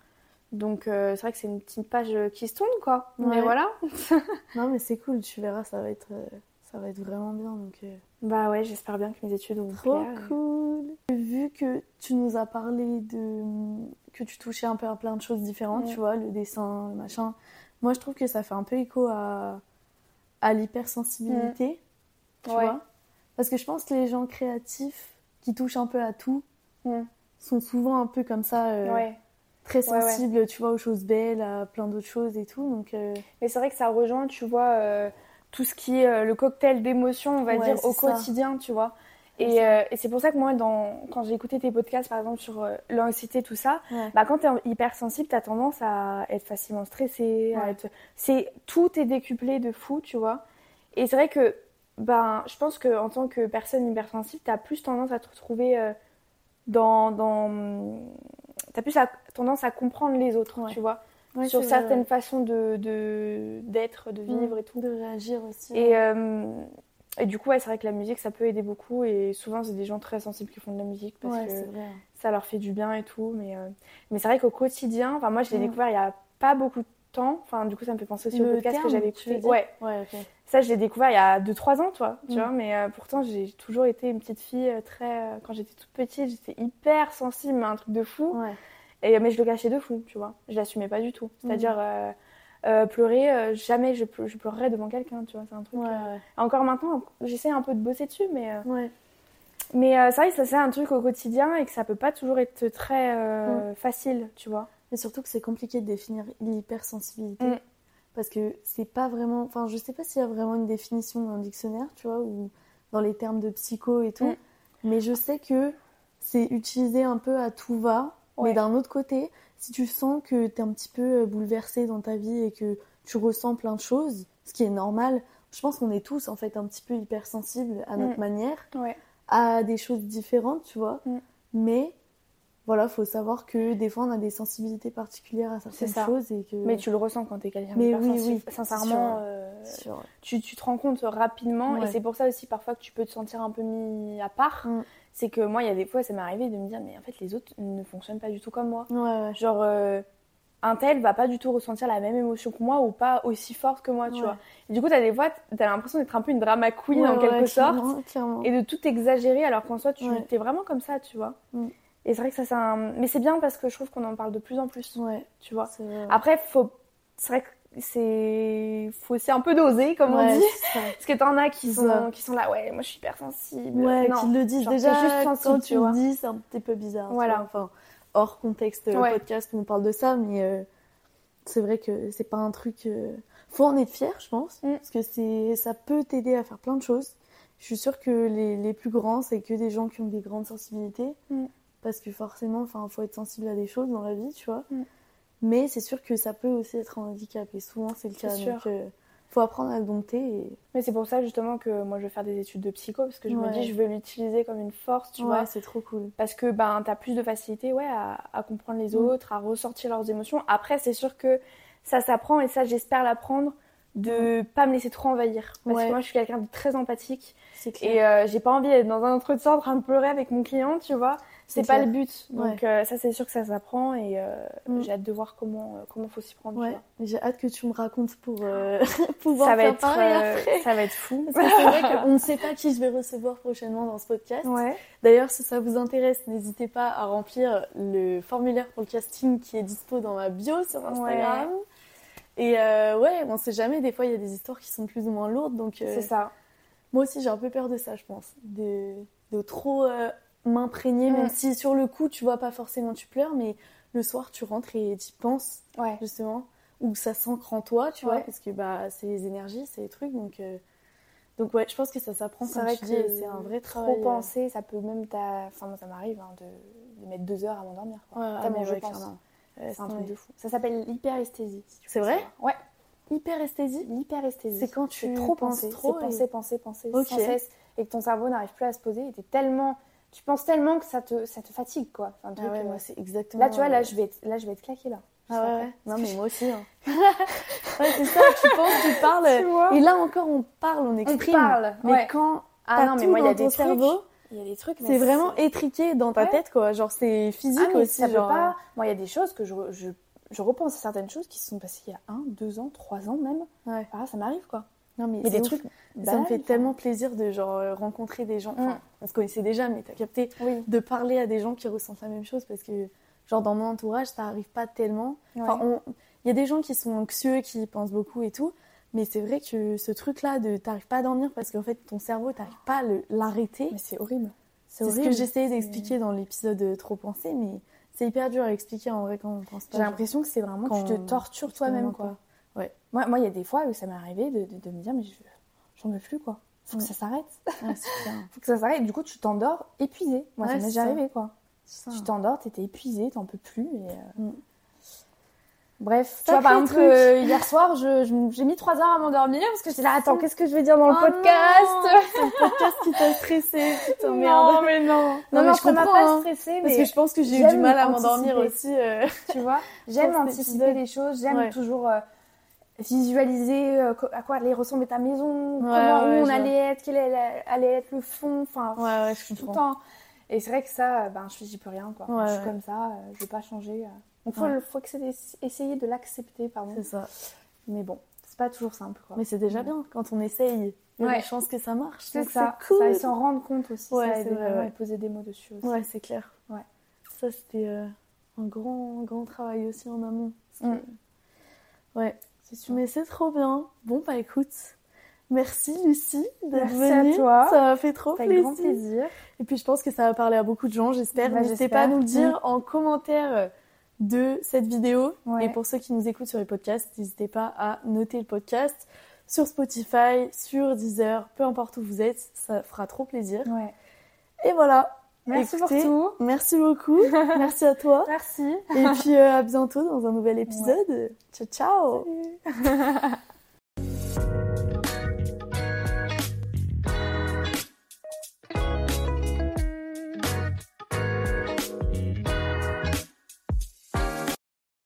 Donc euh, c'est vrai que c'est une petite page euh, qui se tourne, quoi. Mais voilà. Non, mais c'est cool, tu verras, ça va être, euh, ça va être vraiment bien, donc... Bah ouais, j'espère bien que mes études vont Trop plaire. cool. Vu que tu nous as parlé de que tu touchais un peu à plein de choses différentes, Ouais. tu vois, le dessin, le machin. Moi, je trouve que ça fait un peu écho à à l'hypersensibilité, tu Ouais. vois. Parce que je pense que les gens créatifs qui touchent un peu à tout Mm. sont souvent un peu comme ça, euh, Ouais. très ouais. sensibles, tu vois, aux choses belles, à plein d'autres choses et tout. Donc, euh, Mais c'est vrai que ça rejoint, tu vois, euh, tout ce qui est le cocktail d'émotions, on va dire, au ça. quotidien, tu vois. Et, euh, et c'est pour ça que moi, dans, quand j'ai écouté tes podcasts, par exemple, sur euh, l'anxiété, tout ça, ouais. bah, quand tu es hypersensible, tu as tendance à être facilement stressé. à Ouais. être... c'est Tout est décuplé de fou, tu vois. Et c'est vrai que ben, je pense qu'en tant que personne hypersensible, tu as plus tendance à te retrouver euh, dans. dans... Tu as plus à- tendance à comprendre les autres, Ouais. tu vois. Sur certaines façons de de- d'être, de, vivre et tout. de réagir aussi. Et, euh, et du coup, ouais, c'est vrai que la musique, ça peut aider beaucoup. Et souvent, c'est des gens très sensibles qui font de la musique parce ouais, que ça leur fait du bien et tout. Mais, euh, mais c'est vrai qu'au quotidien, enfin, moi, je l'ai Mm. découvert il y a pas beaucoup de temps. Enfin, du coup, ça me fait penser aussi Le au podcast que j'avais écouté. Ouais, Ouais, ok. ça, je l'ai découvert il y a 2-3 ans, toi, tu Mm. vois. Mais euh, pourtant, j'ai toujours été une petite fille euh, très. quand j'étais toute petite, j'étais hyper sensible à un truc de fou. Ouais. Et, mais je le cachais de fou, tu vois. Je l'assumais pas du tout. C'est-à-dire, euh, euh, pleurer, euh, jamais je, ple- je pleurerais devant quelqu'un, tu vois. C'est un truc. Ouais, euh, ouais. Encore maintenant, j'essaie un peu de bosser dessus, mais. Ouais. mais c'est vrai que ça, c'est un truc au quotidien et que ça peut pas toujours être très facile, tu vois. Mais surtout que c'est compliqué de définir l'hypersensibilité. Mm. Parce que c'est pas vraiment. Enfin, je sais pas s'il y a vraiment une définition dans le dictionnaire, tu vois, ou dans les termes de psycho et tout. Mm. Mais je sais que c'est utilisé un peu à tout va. Mais d'un autre côté, si tu sens que t'es un petit peu euh, bouleversé dans ta vie et que tu ressens plein de choses, ce qui est normal, je pense qu'on est tous en fait un petit peu hypersensibles à notre Mm. manière Ouais. à des choses différentes, tu vois. Mm. Mais voilà, faut savoir que des fois on a des sensibilités particulières à certaines ça. choses et que. Mais tu le ressens quand t'es quelqu'un Mais oui, oui, Sincèrement, sûr. euh, tu, tu te rends compte rapidement et c'est pour ça aussi parfois que tu peux te sentir un peu mis à part. Mm. C'est que moi, il y a des fois, ça m'est arrivé de me dire, mais en fait, les autres ne fonctionnent pas du tout comme moi. Ouais, ouais. Genre, euh, un tel va pas du tout ressentir la même émotion que moi ou pas aussi forte que moi, tu vois. Et du coup, t'as des fois, t'as l'impression d'être un peu une drama queen en quelque sorte. clairement, clairement. et de tout exagérer alors qu'en soi tu es vraiment comme ça tu vois Mm. et c'est vrai que ça c'est un mais c'est bien parce que je trouve qu'on en parle de plus en plus Ouais, tu vois après faut c'est vrai que c'est faut aussi un peu doser comme Ouais, on dit c'est parce que t'en as qui C'est sont ça. qui sont là ouais moi je suis hyper sensible Ouais, non qu'ils le disent genre, déjà juste sensible, quand tu vois. le dis, c'est un petit peu bizarre. Voilà. Enfin, hors contexte euh, Ouais. podcast où on parle de ça, mais euh, c'est vrai que c'est pas un truc. euh, Faut en être fier, je pense, Mm. parce que c'est ça peut t'aider à faire plein de choses. Je suis sûre que les, les plus grands, c'est que des gens qui ont des grandes sensibilités, Mm. parce que forcément, enfin, faut être sensible à des choses dans la vie, tu vois. Mm. Mais c'est sûr que ça peut aussi être un handicap, et souvent c'est le cas. sûr. Donc, euh, faut apprendre à dompter. Et... mais c'est pour ça justement que moi je veux faire des études de psycho parce que je me dis je veux l'utiliser comme une force tu ouais, vois c'est trop cool. parce que ben t'as plus de facilité ouais à, à comprendre les Mm. autres à ressortir leurs émotions après c'est sûr que ça s'apprend et ça j'espère l'apprendre de pas me laisser trop envahir parce Ouais. que moi je suis quelqu'un de très empathique et euh, j'ai pas envie d'être dans un entretien en train de pleurer avec mon client tu vois c'est pas le but donc euh, ça c'est sûr que ça s'apprend et euh, Mm. j'ai hâte de voir comment euh, comment faut s'y prendre Ouais, j'ai hâte que tu me racontes pour euh, pouvoir ça va faire être après. ça va être fou Parce que c'est vrai qu'on ne sait pas qui je vais recevoir prochainement dans ce podcast. ouais D'ailleurs, si ça vous intéresse, n'hésitez pas à remplir le formulaire pour le casting qui est dispo dans ma bio sur Instagram. Et ouais, on sait jamais, des fois il y a des histoires qui sont plus ou moins lourdes, donc c'est ça moi aussi j'ai un peu peur de ça, je pense. De, de trop m'imprégner, même Mm. si sur le coup tu vois pas forcément tu pleures, mais le soir tu rentres et tu penses ouais justement, ou ça s'ancre en toi, tu Ouais. vois, parce que bah, c'est les énergies, c'est les trucs, donc, euh, donc ouais, je pense que ça s'apprend, C'est comme vrai tu dis, c'est un vrai travail. Trop euh, penser, ça peut même t'a. Enfin, moi, ça m'arrive hein, de... de mettre deux heures à m'endormir. quoi. Ouais, ah, Tellement mais je ouais, pense. clairement. Euh, c'est un truc de fou. Ça s'appelle l'hyperesthésie. si C'est vrai savoir. Ouais, Hyperesthésie l'hyperesthésie. C'est quand tu trop penses penser, trop c'est et- penser, penser, penser Ok. sans cesse, et que ton cerveau n'arrive plus à se poser. Et t'es tellement, tu penses tellement que ça te, ça te fatigue, quoi. Un Ah ouais, euh, moi c'est exactement. Là, tu vois, là, euh, je vais, être, là, je vais être claquée là. Ah ouais. Non, mais moi aussi. hein. ouais, c'est ça, tu penses, tu parles. Tu et là encore, on parle, on On exprime. parle. Mais ouais. quand Ah non, mais moi, il y a des ton trucs. cerveau, Il y a des trucs. c'est vraiment étriqué dans ta Ouais. tête, quoi. Genre, c'est physique Ah, mais aussi. ça peut genre, pas. Moi, il y a des choses que je, je, je repense à certaines choses qui se sont passées il y a un, deux ans, trois ans même. Ouais. Ah, ça m'arrive quoi. Non, mais, Mais c'est des ouf. trucs. Ça me fait enfin. tellement plaisir de genre euh, rencontrer des gens. Enfin, Mm. on se connaissait déjà, mais t'as capté Oui. de parler à des gens qui ressentent la même chose parce que genre dans mon entourage, ça arrive pas tellement. Enfin, Ouais. on- il y a des gens qui sont anxieux, qui pensent beaucoup et tout, mais c'est vrai que ce truc-là de t'arrives pas à dormir parce qu'en fait ton cerveau t'arrives pas à l'arrêter. Mais c'est horrible. C'est ce que j'essayais d'expliquer dans l'épisode euh, Trop pensé, mais c'est hyper dur à expliquer en vrai quand on pense pas. J'ai l'impression que c'est vraiment Quand- tu te tortures toi-même quoi. Ouais. Moi, moi, il y a des fois où ça m'est arrivé de, de, de me dire mais je j'en veux plus quoi. Faut que ça s'arrête. Ah, c'est clair. Faut que ça s'arrête. Du coup, tu t'endors épuisé. Moi, Ouais, ça m'est déjà arrivé quoi. Ça. Tu t'endors, t'étais épuisé, t'en peux plus. Et, euh, Mm. Bref, tu vois, par exemple, euh, hier soir, j'ai mis trois heures à m'endormir parce que j'étais là, attends, qu'est-ce que je vais dire dans le Oh podcast non, C'est le podcast qui t'a stressé, putain Non, merde. mais non. Non, mais non, je comprends, pas hein. stressée, Parce que je pense que j'ai eu du mal à m'endormir aussi. euh. tu vois, j'aime anticiper les choses, j'aime Ouais. toujours euh, visualiser euh, à quoi allait ressembler ta maison, comment ouais, où on allait être, quel allait être le fond, enfin, Ouais, je tout le temps. Et c'est vrai que ça, ben, je j'y peux rien, quoi. Je suis comme ça, euh, je vais pas changer. euh. Donc, faut, faut que essayer de l'accepter, pardon. C'est ça. Mais bon, c'est pas toujours simple, quoi. Mais c'est déjà bien quand on essaye. Il y a des chances que ça marche. c'est ça. Cool. ça, et s'en rendre compte aussi, ça c'est vraiment poser des mots dessus aussi. Ouais, c'est clair. Ouais. Ça, c'était euh, un grand, grand travail aussi en amont. Parce que- Ouais, sûr. mais c'est trop bien. Bon, bah écoute, merci Lucie d'être Merci à venue. toi. Ça m'a fait trop plaisir. grand plaisir. Et puis je pense que ça va parler à beaucoup de gens, j'espère. Bah, N'hésitez pas à nous le dire en commentaire de cette vidéo. Ouais. Et pour ceux qui nous écoutent sur les podcasts, n'hésitez pas à noter le podcast sur Spotify, sur Deezer, peu importe où vous êtes, ça fera trop plaisir. Ouais. Et voilà. Merci Écoutez, pour tout. Merci beaucoup. Merci à toi. Merci. Et puis euh, à bientôt dans un nouvel épisode. Ciao ciao. Salut.